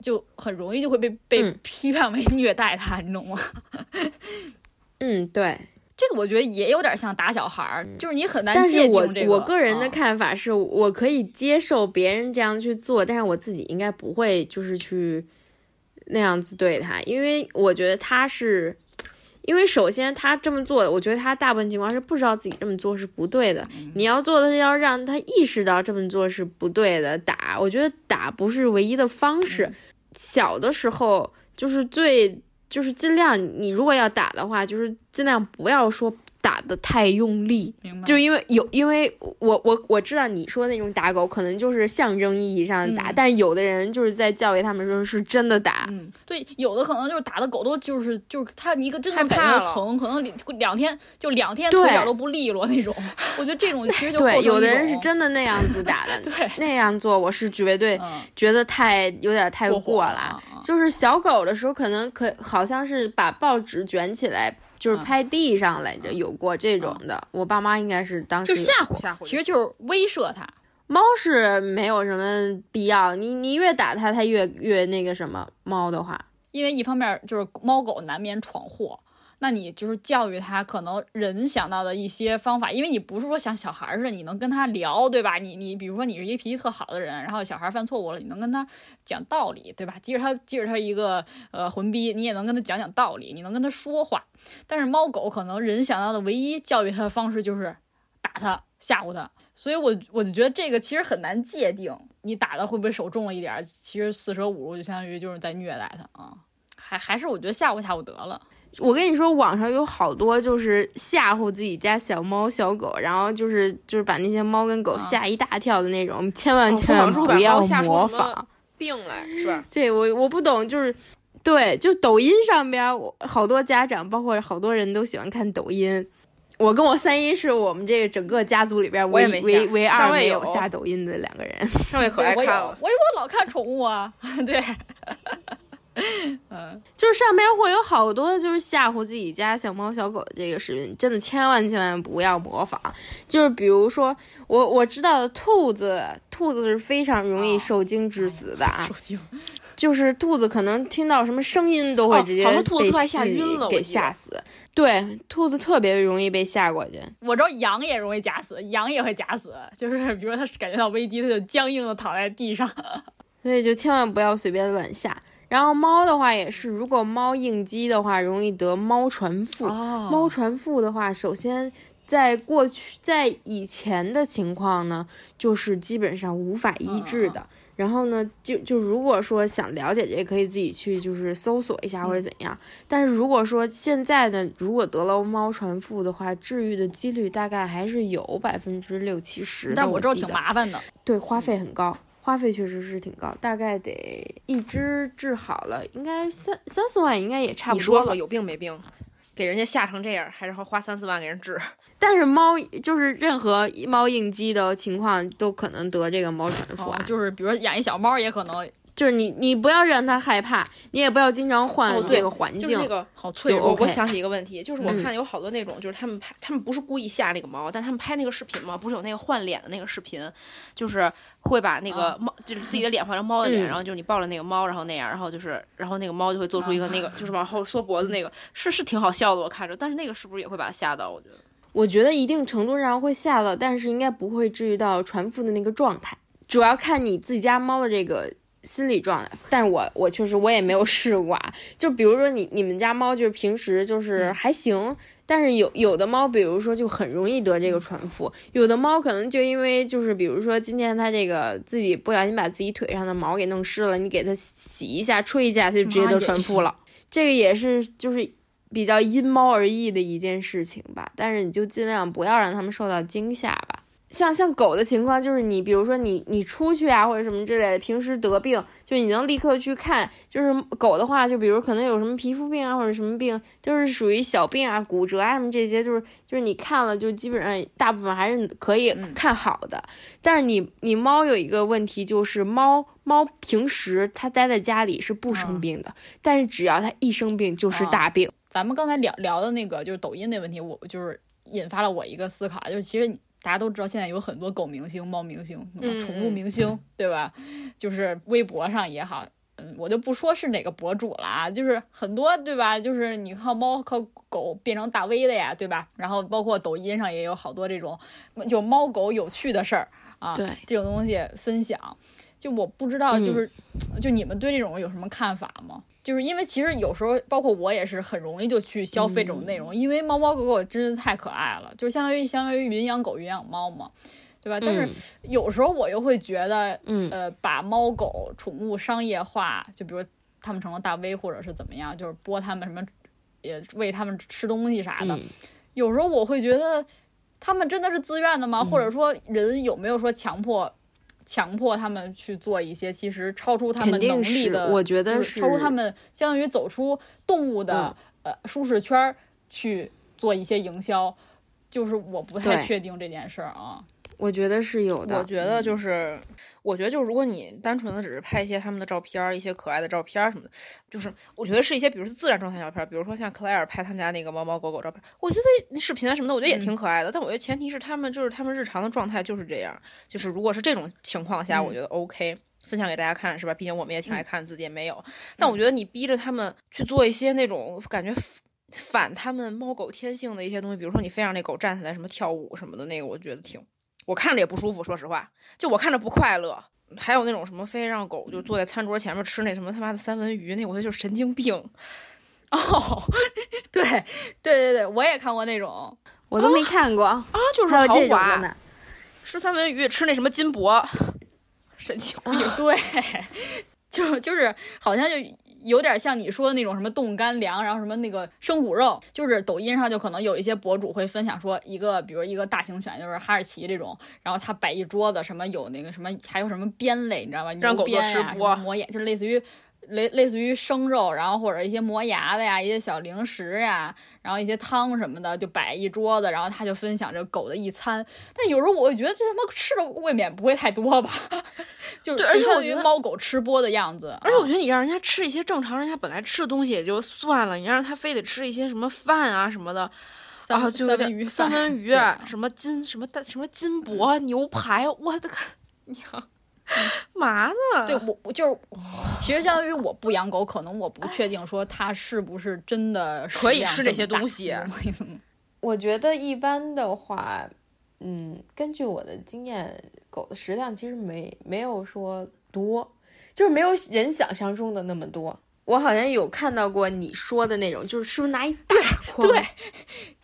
就很容易就会被被批判为虐待它，你懂吗？<laughs> 嗯，对，这个我觉得也有点像打小孩儿，就是你很难界定这个。我我个人的看法是，我可以接受别人这样去做，但是我自己应该不会就是去。那样子对他，因为我觉得他是，因为首先他这么做，我觉得他大部分情况是不知道自己这么做是不对的。你要做的是要让他意识到这么做是不对的。打，我觉得打不是唯一的方式。小的时候就是最就是尽量，你如果要打的话，就是尽量不要说打的太用力，就因为有，因为我我我知道你说那种打狗可能就是象征意义上的打，但有的人就是在教育他们说是真的打。嗯，对，有的可能就是打的狗都就是就是他一个真的感觉疼，可能两天就两天腿脚都不利落那种。<laughs> 我觉得这种其实就对，有的人是真的那样子打的，<laughs> <laughs> 对，那样做我是绝对觉得太有点太过了。就是小狗的时候，可能可好像是把报纸卷起来。就是拍地上来着，有过这种的。我爸妈应该是当时就吓唬吓唬，其实就是威慑它。猫是没有什么必要，你你越打它，它越越那个什么。猫的话，因为一方面就是猫狗难免闯祸。那你就是教育他，可能人想到的一些方法，因为你不是说像小孩似的，你能跟他聊，对吧？你你比如说你是一个脾气特好的人，然后小孩犯错误了，你能跟他讲道理，对吧？即使他即使他一个呃混逼，你也能跟他讲讲道理，你能跟他说话。但是猫狗可能人想到的唯一教育他的方式就是打他吓唬他，所以我我就觉得这个其实很难界定，你打的会不会手重了一点？其实四舍五入就相当于就是在虐待他啊，还还是我觉得吓唬吓唬得了。我跟你说，网上有好多就是吓唬自己家小猫小狗，然后就是就是把那些猫跟狗吓一大跳的那种，千万千万不要模仿。病来是吧？这我我不懂，就是对，就抖音上边，我好多家长包括好多人都喜欢看抖音。我跟我三姨是我们这个整个家族里边唯唯唯二没有下抖音的两个人。上位可爱看了，我我老看宠物啊，<laughs> 对。<laughs> 嗯，<laughs> 就是上边会有好多就是吓唬自己家小猫小狗的这个视频，真的千万千万不要模仿。就是比如说，我我知道的兔子，兔子是非常容易受惊致死的啊。受惊，就是兔子可能听到什么声音都会直接被兔子快吓晕了，给吓死。对，兔子特别容易被吓过去。我知道羊也容易假死，羊也会假死，就是比如说它感觉到危机，它就僵硬的躺在地上。<laughs> 所以就千万不要随便乱吓。然后猫的话也是，如果猫应激的话，容易得猫传腹。猫传腹的话，首先在过去在以前的情况呢，就是基本上无法医治的。然后呢，就就如果说想了解这个，可以自己去就是搜索一下或者怎样。但是如果说现在的如果得了猫传腹的话，治愈的几率大概还是有百分之六七十。但我知道挺麻烦的，对，花费很高。花费确实是挺高，大概得一只治好了，应该三三四万，应该也差不多。你说说有病没病？给人家吓成这样，还是花三四万给人治？<laughs> 但是猫就是任何猫应激的情况都可能得这个猫传腹啊，就是比如说养一小猫也可能。就是你，你不要让它害怕，你也不要经常换这个环境。就是那个好脆弱。我想起一个问题，就是我看有好多那种，就是他们拍，他们不是故意吓那个猫，但他们拍那个视频嘛，不是有那个换脸的那个视频，就是会把那个猫，就是自己的脸换成猫的脸，然后就是你抱着那个猫，然后那样，然后就是，然后那个猫就会做出一个那个，就是往后缩脖子那个，是是挺好笑的，我看着。但是那个是不是也会把它吓到？我觉得，我觉得一定程度上会吓到，但是应该不会至于到传腹的那个状态。主要看你自己家猫的这个。心理状态，但是我我确实我也没有试过啊。就比如说你你们家猫就是平时就是还行，但是有有的猫，比如说就很容易得这个传腹，有的猫可能就因为就是比如说今天它这个自己不小心把自己腿上的毛给弄湿了，你给它洗一下吹一下，它就直接得传腹了。这个也是就是比较因猫而异的一件事情吧，但是你就尽量不要让它们受到惊吓吧。像像狗的情况，就是你比如说你你出去啊或者什么之类的，平时得病，就你能立刻去看。就是狗的话，就比如可能有什么皮肤病啊或者什么病，就是属于小病啊、骨折啊什么这些，就是就是你看了就基本上大部分还是可以看好的。但是你你猫有一个问题，就是猫猫平时它待在家里是不生病的，但是只要它一生病就是大病。咱们刚才聊聊的那个就是抖音那问题，我就是引发了我一个思考，就是其实。大家都知道，现在有很多狗明星、猫明星、什么宠物明星，对吧？就是微博上也好，嗯，我就不说是哪个博主了啊，就是很多，对吧？就是你靠猫靠狗变成大 V 的呀，对吧？然后包括抖音上也有好多这种就猫狗有趣的事儿啊，对这种东西分享。就我不知道，就是就你们对这种有什么看法吗？就是因为其实有时候，包括我也是很容易就去消费这种内容，因为猫猫狗狗真的太可爱了，就相当于相当于云养狗云养猫嘛，对吧？但是有时候我又会觉得，呃，把猫狗宠物商业化，就比如他们成了大 V 或者是怎么样，就是播他们什么，也喂他们吃东西啥的，有时候我会觉得，他们真的是自愿的吗？或者说，人有没有说强迫？强迫他们去做一些其实超出他们能力的，我觉得是超出他们，相当于走出动物的呃舒适圈去做一些营销，就是我不太确定这件事儿啊。我觉得是有的。我觉得就是，我觉得就是，如果你单纯的只是拍一些他们的照片，一些可爱的照片什么的，就是我觉得是一些，比如说自然状态照片，比如说像克莱尔拍他们家那个猫猫狗狗照片，我觉得那视频啊什么的，我觉得也挺可爱的。但我觉得前提是他们就是他们日常的状态就是这样，就是如果是这种情况下，我觉得 OK，分享给大家看是吧？毕竟我们也挺爱看，自己也没有。但我觉得你逼着他们去做一些那种感觉反他们猫狗天性的一些东西，比如说你非让那狗站起来什么跳舞什么的，那个我觉得挺。我看着也不舒服，说实话，就我看着不快乐。还有那种什么非让狗就坐在餐桌前面吃那什么他妈的三文鱼，那我觉得就是神经病。哦，<laughs> 对对对对，我也看过那种，我都没看过啊，就是豪华吃三文鱼，吃那什么金箔，<laughs> 神经病。对，<laughs> 就就是好像就。有点像你说的那种什么冻干粮，然后什么那个生骨肉，就是抖音上就可能有一些博主会分享说一个，比如一个大型犬，就是哈士奇这种，然后他摆一桌子什么有那个什么，还有什么鞭类，你知道吧？让狗做吃播，磨眼，就是类似于。类类似于生肉，然后或者一些磨牙的呀，一些小零食呀，然后一些汤什么的，就摆一桌子，然后他就分享这狗的一餐。但有时候我觉得这他妈吃的未免不会太多吧？就就相当于猫狗吃播的样子。而且我觉得你让人家吃一些正常人家本来吃的东西也就算了，你让他非得吃一些什么饭啊什么的，啊，三文鱼、三文鱼，什么金什么大什么金箔牛排，我的个 <laughs> 娘！<laughs> 嘛呢？对我，我就是，其实相当于我不养狗，可能我不确定说它是不是真的可以吃这些东西。我觉得一般的话，嗯，根据我的经验，狗的食量其实没没有说多，就是没有人想象中的那么多。我好像有看到过你说的那种，就是是不是拿一大筐？对。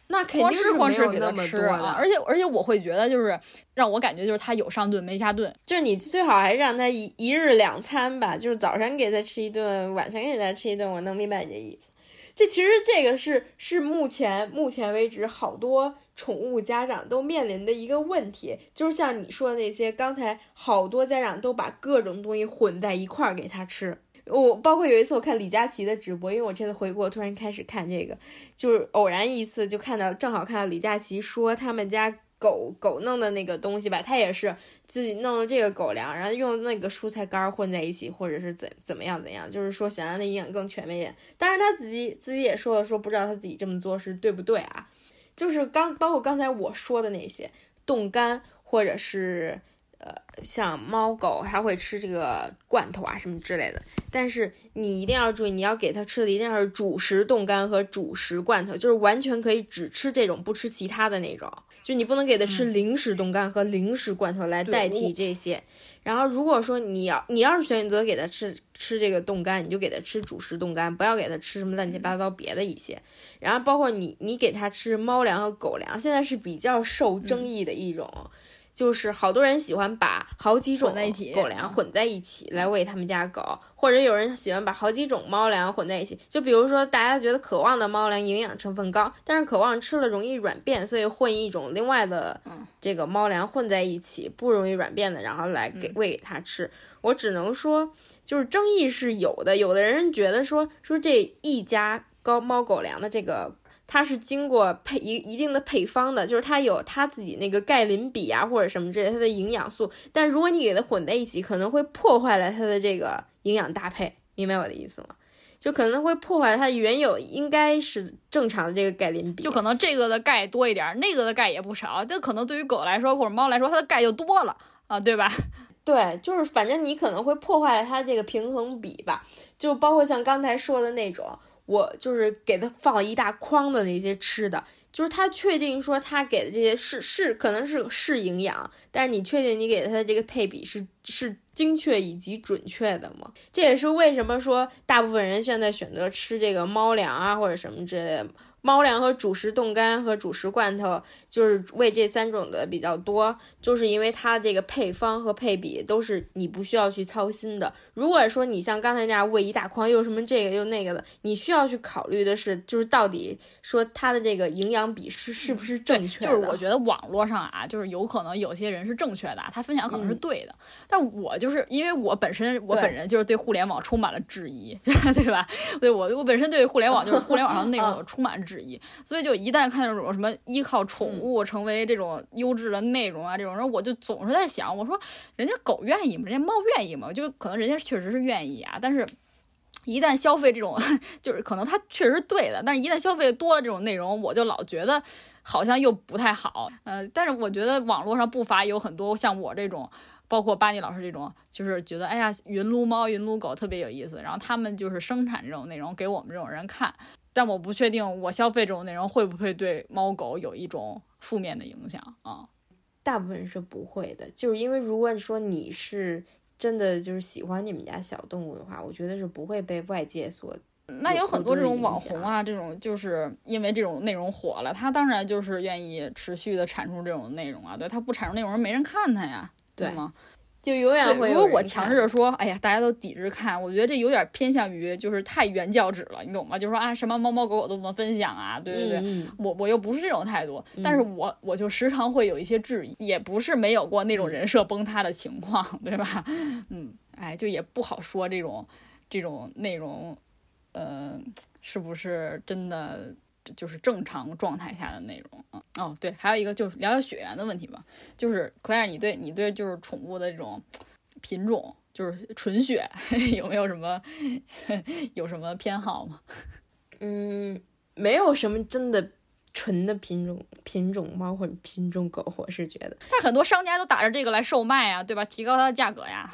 那肯定是光吃给他吃啊，而且而且我会觉得就是让我感觉就是他有上顿没下顿，就是你最好还是让他一一日两餐吧，就是早上给他吃一顿，晚上给他吃一顿，我能明白你的意思。这其实这个是是目前目前为止好多宠物家长都面临的一个问题，就是像你说的那些，刚才好多家长都把各种东西混在一块儿给他吃。我包括有一次我看李佳琦的直播，因为我这次回国突然开始看这个，就是偶然一次就看到，正好看到李佳琦说他们家狗狗弄的那个东西吧，他也是自己弄了这个狗粮，然后用那个蔬菜干混在一起，或者是怎怎么样怎样，就是说想让那营养更全面一点。当然他自己自己也说了，说不知道他自己这么做是对不对啊？就是刚包括刚才我说的那些冻干或者是。呃，像猫狗它会吃这个罐头啊什么之类的，但是你一定要注意，你要给它吃的一定要是主食冻干和主食罐头，就是完全可以只吃这种，不吃其他的那种。就你不能给它吃零食冻干和零食罐头来代替这些。然后如果说你要你要是选择给它吃吃这个冻干，你就给它吃主食冻干，不要给它吃什么乱七八糟别的一些。然后包括你你给它吃猫粮和狗粮，现在是比较受争议的一种。就是好多人喜欢把好几种狗粮混在一起来喂他们家狗，或者有人喜欢把好几种猫粮混在一起。就比如说，大家觉得渴望的猫粮营养成分高，但是渴望吃了容易软便，所以混一种另外的这个猫粮混在一起，不容易软便的，然后来给喂给它吃。我只能说，就是争议是有的。有的人觉得说说这一家高猫狗粮的这个。它是经过配一一定的配方的，就是它有它自己那个钙磷比啊，或者什么之类它的营养素。但如果你给它混在一起，可能会破坏了它的这个营养搭配，明白我的意思吗？就可能会破坏它原有应该是正常的这个钙磷比。就可能这个的钙多一点，那个的钙也不少，这可能对于狗来说或者猫来说，它的钙就多了啊，对吧？<laughs> 对，就是反正你可能会破坏它这个平衡比吧，就包括像刚才说的那种。我就是给他放了一大筐的那些吃的，就是他确定说他给的这些是是可能是是营养，但是你确定你给他的这个配比是是精确以及准确的吗？这也是为什么说大部分人现在选择吃这个猫粮啊或者什么之类的。猫粮和主食冻干和主食罐头，就是喂这三种的比较多，就是因为它这个配方和配比都是你不需要去操心的。如果说你像刚才那样喂一大筐，又什么这个又那个的，你需要去考虑的是，就是到底说它的这个营养比是是不是正确的？就是我觉得网络上啊，就是有可能有些人是正确的，他分享可能是对的，但我就是因为我本身我本人就是对互联网充满了质疑，<laughs> 对吧？对我我本身对互联网就是互联网上内容充满质。质疑，所以就一旦看到这种什么依靠宠物成为这种优质的内容啊，这种人我就总是在想，我说人家狗愿意吗？人家猫愿意吗？就可能人家确实是愿意啊，但是，一旦消费这种，<laughs> 就是可能它确实是对的，但是一旦消费多了这种内容，我就老觉得好像又不太好。呃，但是我觉得网络上不乏有很多像我这种，包括巴尼老师这种，就是觉得哎呀，云撸猫、云撸狗特别有意思，然后他们就是生产这种内容给我们这种人看。但我不确定，我消费这种内容会不会对猫狗有一种负面的影响啊？大部分是不会的，就是因为如果说你是真的就是喜欢你们家小动物的话，我觉得是不会被外界所。那有很多这种网红啊，这种就是因为这种内容火了，他当然就是愿意持续的产出这种内容啊。对他不产出内容，没人看他呀，对吗？就永远会。如果我强制着说，哎呀，大家都抵制看，我觉得这有点偏向于就是太原教旨了，你懂吗？就说啊，什么猫猫狗狗都不能分享啊，对对对，我我又不是这种态度，但是我我就时常会有一些质疑，也不是没有过那种人设崩塌的情况，对吧？<laughs> 嗯，哎，就也不好说这种这种内容，呃，是不是真的？就是正常状态下的内容啊哦对，还有一个就是聊聊血缘的问题吧。就是 Claire，你对你对就是宠物的这种品种，就是纯血 <laughs> 有没有什么 <laughs> 有什么偏好吗？<laughs> 嗯，没有什么真的纯的品种品种猫或者品种狗，我是觉得。但很多商家都打着这个来售卖啊，对吧？提高它的价格呀。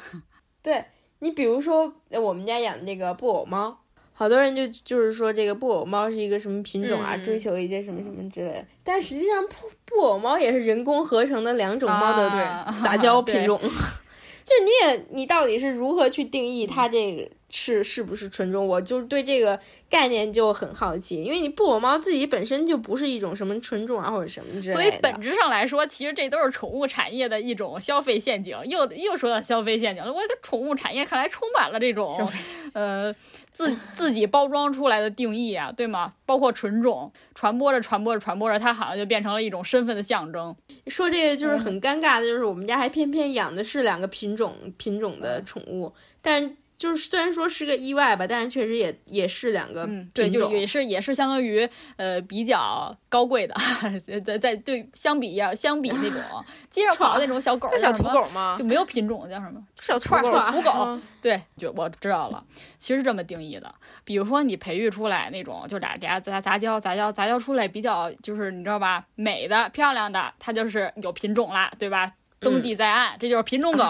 对你比如说我们家养的那个布偶猫。好多人就就是说这个布偶猫是一个什么品种啊，追求一些什么什么之类的，但实际上布布偶猫也是人工合成的两种猫的杂交品种，<laughs> 就是你也你到底是如何去定义它这个？是是不是纯种？我就是对这个概念就很好奇，因为你布偶猫自己本身就不是一种什么纯种啊，或者什么之类的。所以本质上来说，其实这都是宠物产业的一种消费陷阱。又又说到消费陷阱了，我个宠物产业看来充满了这种呃自自己包装出来的定义啊，对吗？包括纯种传播着传播着传播着，它好像就变成了一种身份的象征。说这个就是很尴尬的，就是我们家还偏偏养的是两个品种品种的宠物，但。就是虽然说是个意外吧，但是确实也也是两个对，就也是也是相当于呃比较高贵的，<laughs> 在在对相比要相比那种 <laughs> 街上跑的那种小狗，小土狗吗？就没有品种叫什么小土狗？土狗对，就我知道了，其实这么定义的。比如说你培育出来那种，就俩俩杂杂交杂交杂交出来比较就是你知道吧，美的漂亮的，它就是有品种啦，对吧？登记在案，这就是品种狗。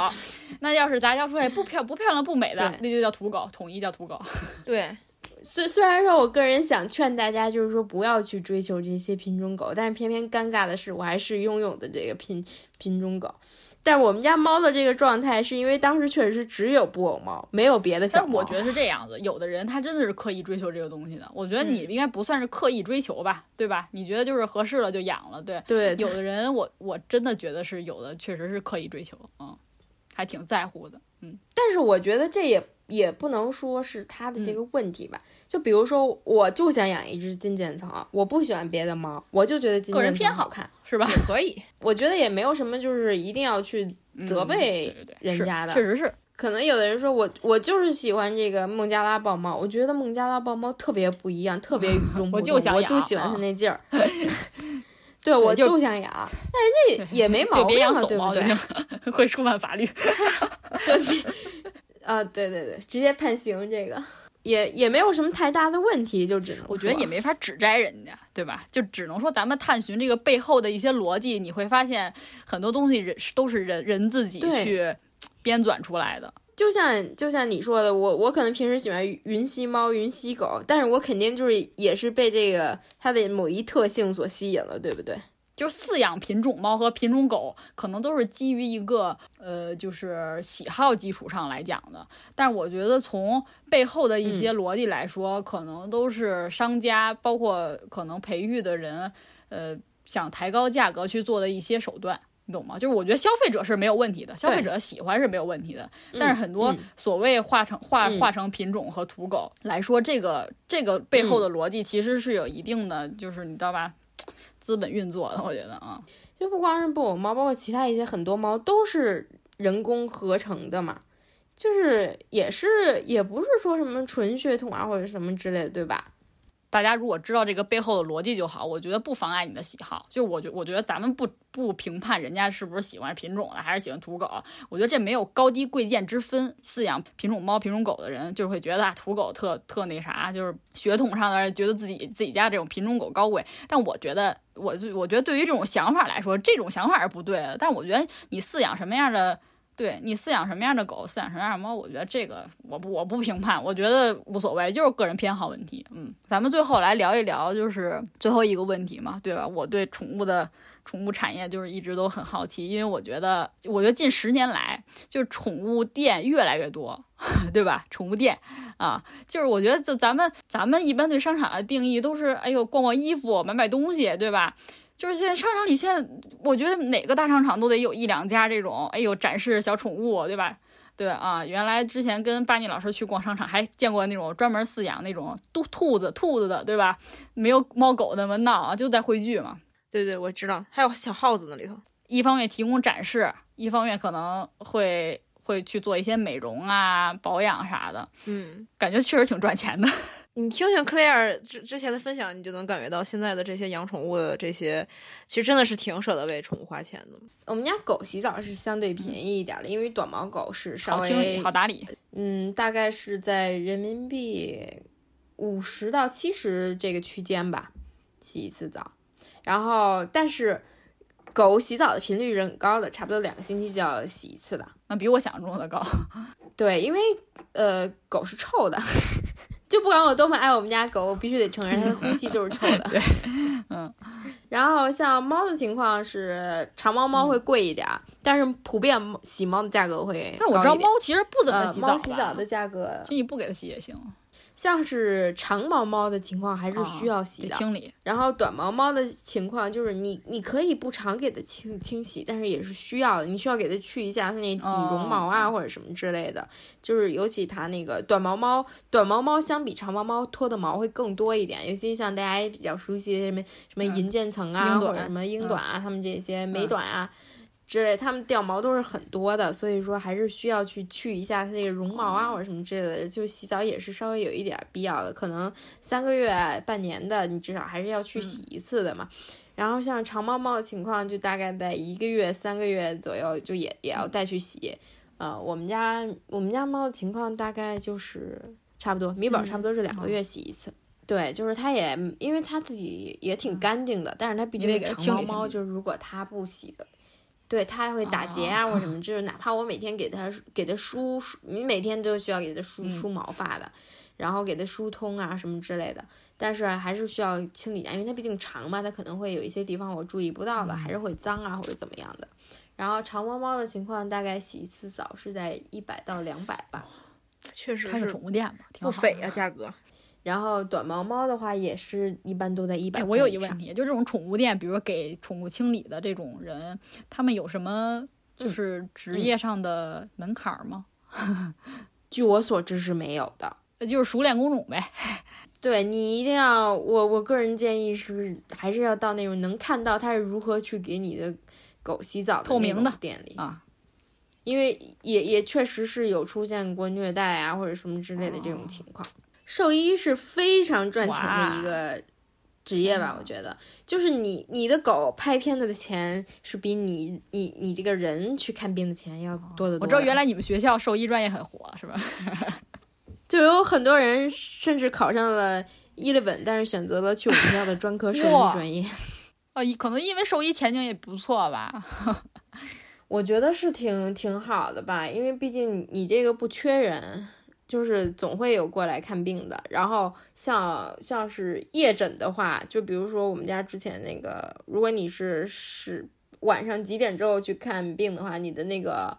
那要是杂交出来不漂不漂亮不美的，那就叫土狗，统一叫土狗。<laughs> 对，虽虽然说我个人想劝大家，就是说不要去追求这些品种狗，但是偏偏尴尬的是，我还是拥有的这个品品种狗。但是我们家猫的这个状态，是因为当时确实是只有布偶猫，没有别的小猫。我觉得是这样子，有的人他真的是刻意追求这个东西的。我觉得你应该不算是刻意追求吧，对吧？你觉得就是合适了就养了，对对。有的人，我我真的觉得是有的，确实是刻意追求，嗯，还挺在乎的，嗯。但是我觉得这也也不能说是他的这个问题吧。就比如说，我就想养一只金渐层，我不喜欢别的猫，我就觉得金渐层好看，是吧？可以，<laughs> 我觉得也没有什么，就是一定要去责备人家的。确实是，可能有的人说我我就是喜欢这个孟加拉豹猫，我觉得孟加拉豹猫特别不一样，特别与众 <laughs> 不同，我就喜欢它那劲儿。<laughs> 对，我就想养，但人家也没毛病，对不对？会触犯法律。对，啊，对对对，直接判刑这个。也也没有什么太大的问题，就只能我觉得也没法指摘人家，对吧？就只能说咱们探寻这个背后的一些逻辑，你会发现很多东西人都是人人自己去编纂出来的。就像就像你说的，我我可能平时喜欢云吸猫、云吸狗，但是我肯定就是也是被这个它的某一特性所吸引了，对不对？就饲养品种猫和品种狗，可能都是基于一个呃，就是喜好基础上来讲的。但是我觉得从背后的一些逻辑来说，可能都是商家，包括可能培育的人，呃，想抬高价格去做的一些手段，你懂吗？就是我觉得消费者是没有问题的，消费者喜欢是没有问题的。但是很多所谓化成化化成品种和土狗来说，这个这个背后的逻辑其实是有一定的，就是你知道吧？资本运作的，我觉得啊，就不光是布偶猫，包括其他一些很多猫都是人工合成的嘛，就是也是也不是说什么纯血统啊或者什么之类的，对吧？大家如果知道这个背后的逻辑就好，我觉得不妨碍你的喜好。就我觉，我觉得咱们不不评判人家是不是喜欢品种的，还是喜欢土狗。我觉得这没有高低贵贱之分。饲养品种猫、品种狗的人，就会觉得啊，土狗特特那啥，就是血统上的觉得自己自己家这种品种狗高贵。但我觉得，我我觉得对于这种想法来说，这种想法是不对的。但我觉得你饲养什么样的。对你饲养什么样的狗，饲养什么样的猫，我觉得这个我不我不评判，我觉得无所谓，就是个人偏好问题。嗯，咱们最后来聊一聊，就是最后一个问题嘛，对吧？我对宠物的宠物产业就是一直都很好奇，因为我觉得，我觉得近十年来，就是宠物店越来越多，<laughs> 对吧？宠物店啊，就是我觉得，就咱们咱们一般对商场的定义都是，哎呦，逛逛衣服，买买东西，对吧？就是现在商场里，现在我觉得哪个大商场都得有一两家这种，哎呦，展示小宠物，对吧？对啊，原来之前跟巴尼老师去逛商场，还见过那种专门饲养那种兔兔子、兔子的，对吧？没有猫狗那么闹，就在汇聚嘛。对对，我知道，还有小耗子那里头。一方面提供展示，一方面可能会会去做一些美容啊、保养啥的。嗯，感觉确实挺赚钱的。你听听克莱尔之之前的分享，你就能感觉到现在的这些养宠物的这些，其实真的是挺舍得为宠物花钱的。我们家狗洗澡是相对便宜一点的，因为短毛狗是稍微好清理、好打理。嗯，大概是在人民币五十到七十这个区间吧，洗一次澡。然后，但是狗洗澡的频率是很高的，差不多两个星期就要洗一次的。那比我想象中的高。<laughs> 对，因为呃，狗是臭的。就不管我多么爱我们家狗，我必须得承认它的呼吸都是臭的。<laughs> 对，嗯。然后像猫的情况是，长毛猫会贵一点，但是普遍洗猫的价格会。但我知道猫其实不怎么洗澡，猫洗澡的价格，其实你不给它洗也行。像是长毛猫的情况还是需要洗的，清理。然后短毛猫的情况就是你你可以不常给它清清洗，但是也是需要的，你需要给它去一下它那底绒毛啊或者什么之类的。就是尤其它那个短毛猫，短毛猫相比长毛猫脱的毛会更多一点，尤其像大家也比较熟悉什么什么银渐层啊或者什么英短啊，它们这些美短啊。之类，它们掉毛都是很多的，所以说还是需要去去一下它那个绒毛啊，或者什么之类的。就洗澡也是稍微有一点必要的，可能三个月、半年的，你至少还是要去洗一次的嘛。然后像长毛猫的情况，就大概在一个月、三个月左右，就也也要带去洗。呃，我们家我们家猫的情况大概就是差不多，米宝差不多是两个月洗一次。对，就是它也因为它自己也挺干净的，但是它毕竟是长毛猫，就是如果它不洗的。对，它会打结啊，或者什么，就是哪怕我每天给它给它梳梳，你每天都需要给它梳梳毛发的，然后给它疏通啊什么之类的，但是还是需要清理一下，因为它毕竟长嘛，它可能会有一些地方我注意不到的，还是会脏啊或者怎么样的。然后长毛猫的情况，大概洗一次澡是在一百到两百吧，确实它是宠物店吧，不菲啊价格。然后短毛猫的话也是一般都在一百。我有一个问题，就这种宠物店，比如说给宠物清理的这种人，他们有什么就是职业上的门槛吗？<laughs> 据我所知是没有的，那就是熟练工种呗。<laughs> 对你一定要，我我个人建议是还是要到那种能看到它是如何去给你的狗洗澡透明的店里啊，因为也也确实是有出现过虐待啊或者什么之类的这种情况。兽医是非常赚钱的一个职业吧？我觉得，就是你你的狗拍片子的钱是比你你你这个人去看病的钱要多得多。我知道原来你们学校兽医专业很火，是吧？<laughs> 就有很多人甚至考上了一类本，但是选择了去我们学校的专科兽医专业。啊，可能因为兽医前景也不错吧？<laughs> 我觉得是挺挺好的吧，因为毕竟你这个不缺人。就是总会有过来看病的。然后像像是夜诊的话，就比如说我们家之前那个，如果你是是晚上几点之后去看病的话，你的那个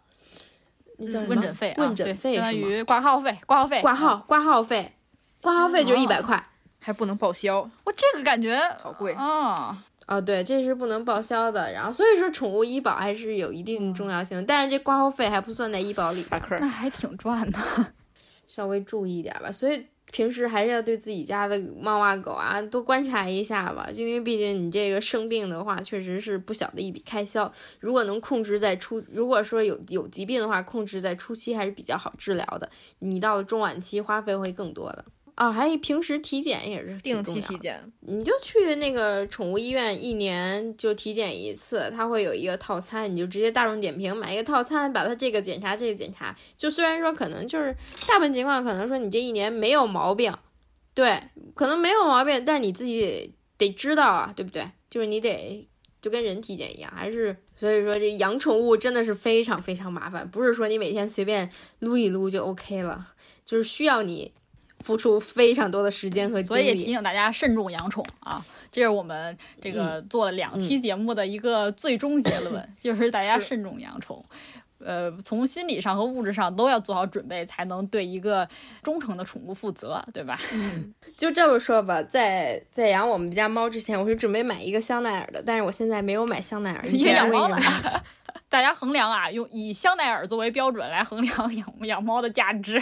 那叫问诊费，问诊费相当于挂号费，挂号费，挂号挂号费，挂号费就是一百块，还不能报销。我这个感觉好贵啊。哦，对，这是不能报销的。然后所以说，宠物医保还是有一定重要性，但是这挂号费还不算在医保里，那还挺赚的，稍微注意一点吧。所以平时还是要对自己家的猫啊狗啊多观察一下吧，因为毕竟你这个生病的话，确实是不小的一笔开销。如果能控制在初，如果说有有疾病的话，控制在初期还是比较好治疗的。你到了中晚期，花费会更多的。啊，还有平时体检也是定期体检，你就去那个宠物医院，一年就体检一次，它会有一个套餐，你就直接大众点评买一个套餐，把它这个检查这个检查。就虽然说可能就是大部分情况可能说你这一年没有毛病，对，可能没有毛病，但你自己得知道啊，对不对？就是你得就跟人体检一样，还是所以说这养宠物真的是非常非常麻烦，不是说你每天随便撸一撸就 OK 了，就是需要你。付出非常多的时间和精力，所以也提醒大家慎重养宠啊！这是我们这个做了两期节目的一个最终结论，<laughs> 就是大家慎重养宠。呃，从心理上和物质上都要做好准备，才能对一个忠诚的宠物负责，对吧？就这么说吧，在在养我们家猫之前，我是准备买一个香奈儿的，但是我现在没有买香奈儿，<laughs> 因为养猫了。<laughs> 大家衡量啊，用以香奈儿作为标准来衡量养养猫的价值。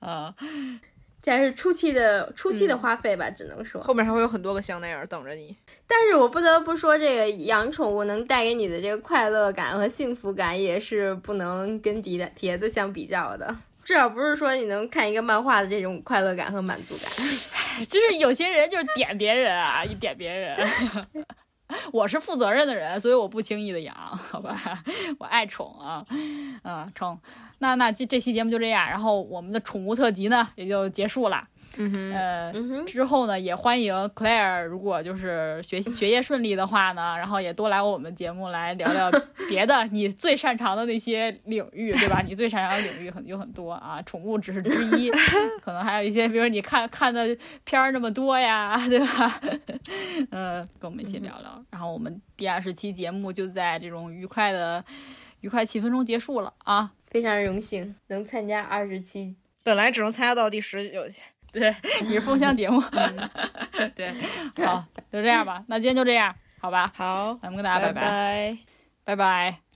啊，<laughs> 这还是初期的初期的花费吧，只能说后面还会有很多个香奈儿等着你。但是我不得不说，这个养宠物能带给你的这个快乐感和幸福感，也是不能跟别的别的相比较的。至少不是说你能看一个漫画的这种快乐感和满足感。就是有些人就是点别人啊，一点别人。<laughs> 我是负责任的人，所以我不轻易的养，<laughs> 好吧？我爱宠啊，嗯，宠。那那这这期节目就这样，然后我们的宠物特辑呢也就结束了。嗯哼，呃，之后呢也欢迎 Claire，如果就是学习学业顺利的话呢，<laughs> 然后也多来我们节目来聊聊 <laughs> 别的你最擅长的那些领域，对吧？<laughs> 你最擅长的领域很有很多啊，宠物只是之一，可能还有一些，比如你看看的片儿那么多呀，对吧？嗯，跟我们一起聊聊。然后我们第二十期节目就在这种愉快的愉快气氛中结束了啊。非常荣幸能参加二十期，本来只能参加到第十九期。对，你是封箱节目。<laughs> 对，<laughs> 好，就这样吧。那今天就这样，好吧？好，咱们跟大家拜拜，拜拜。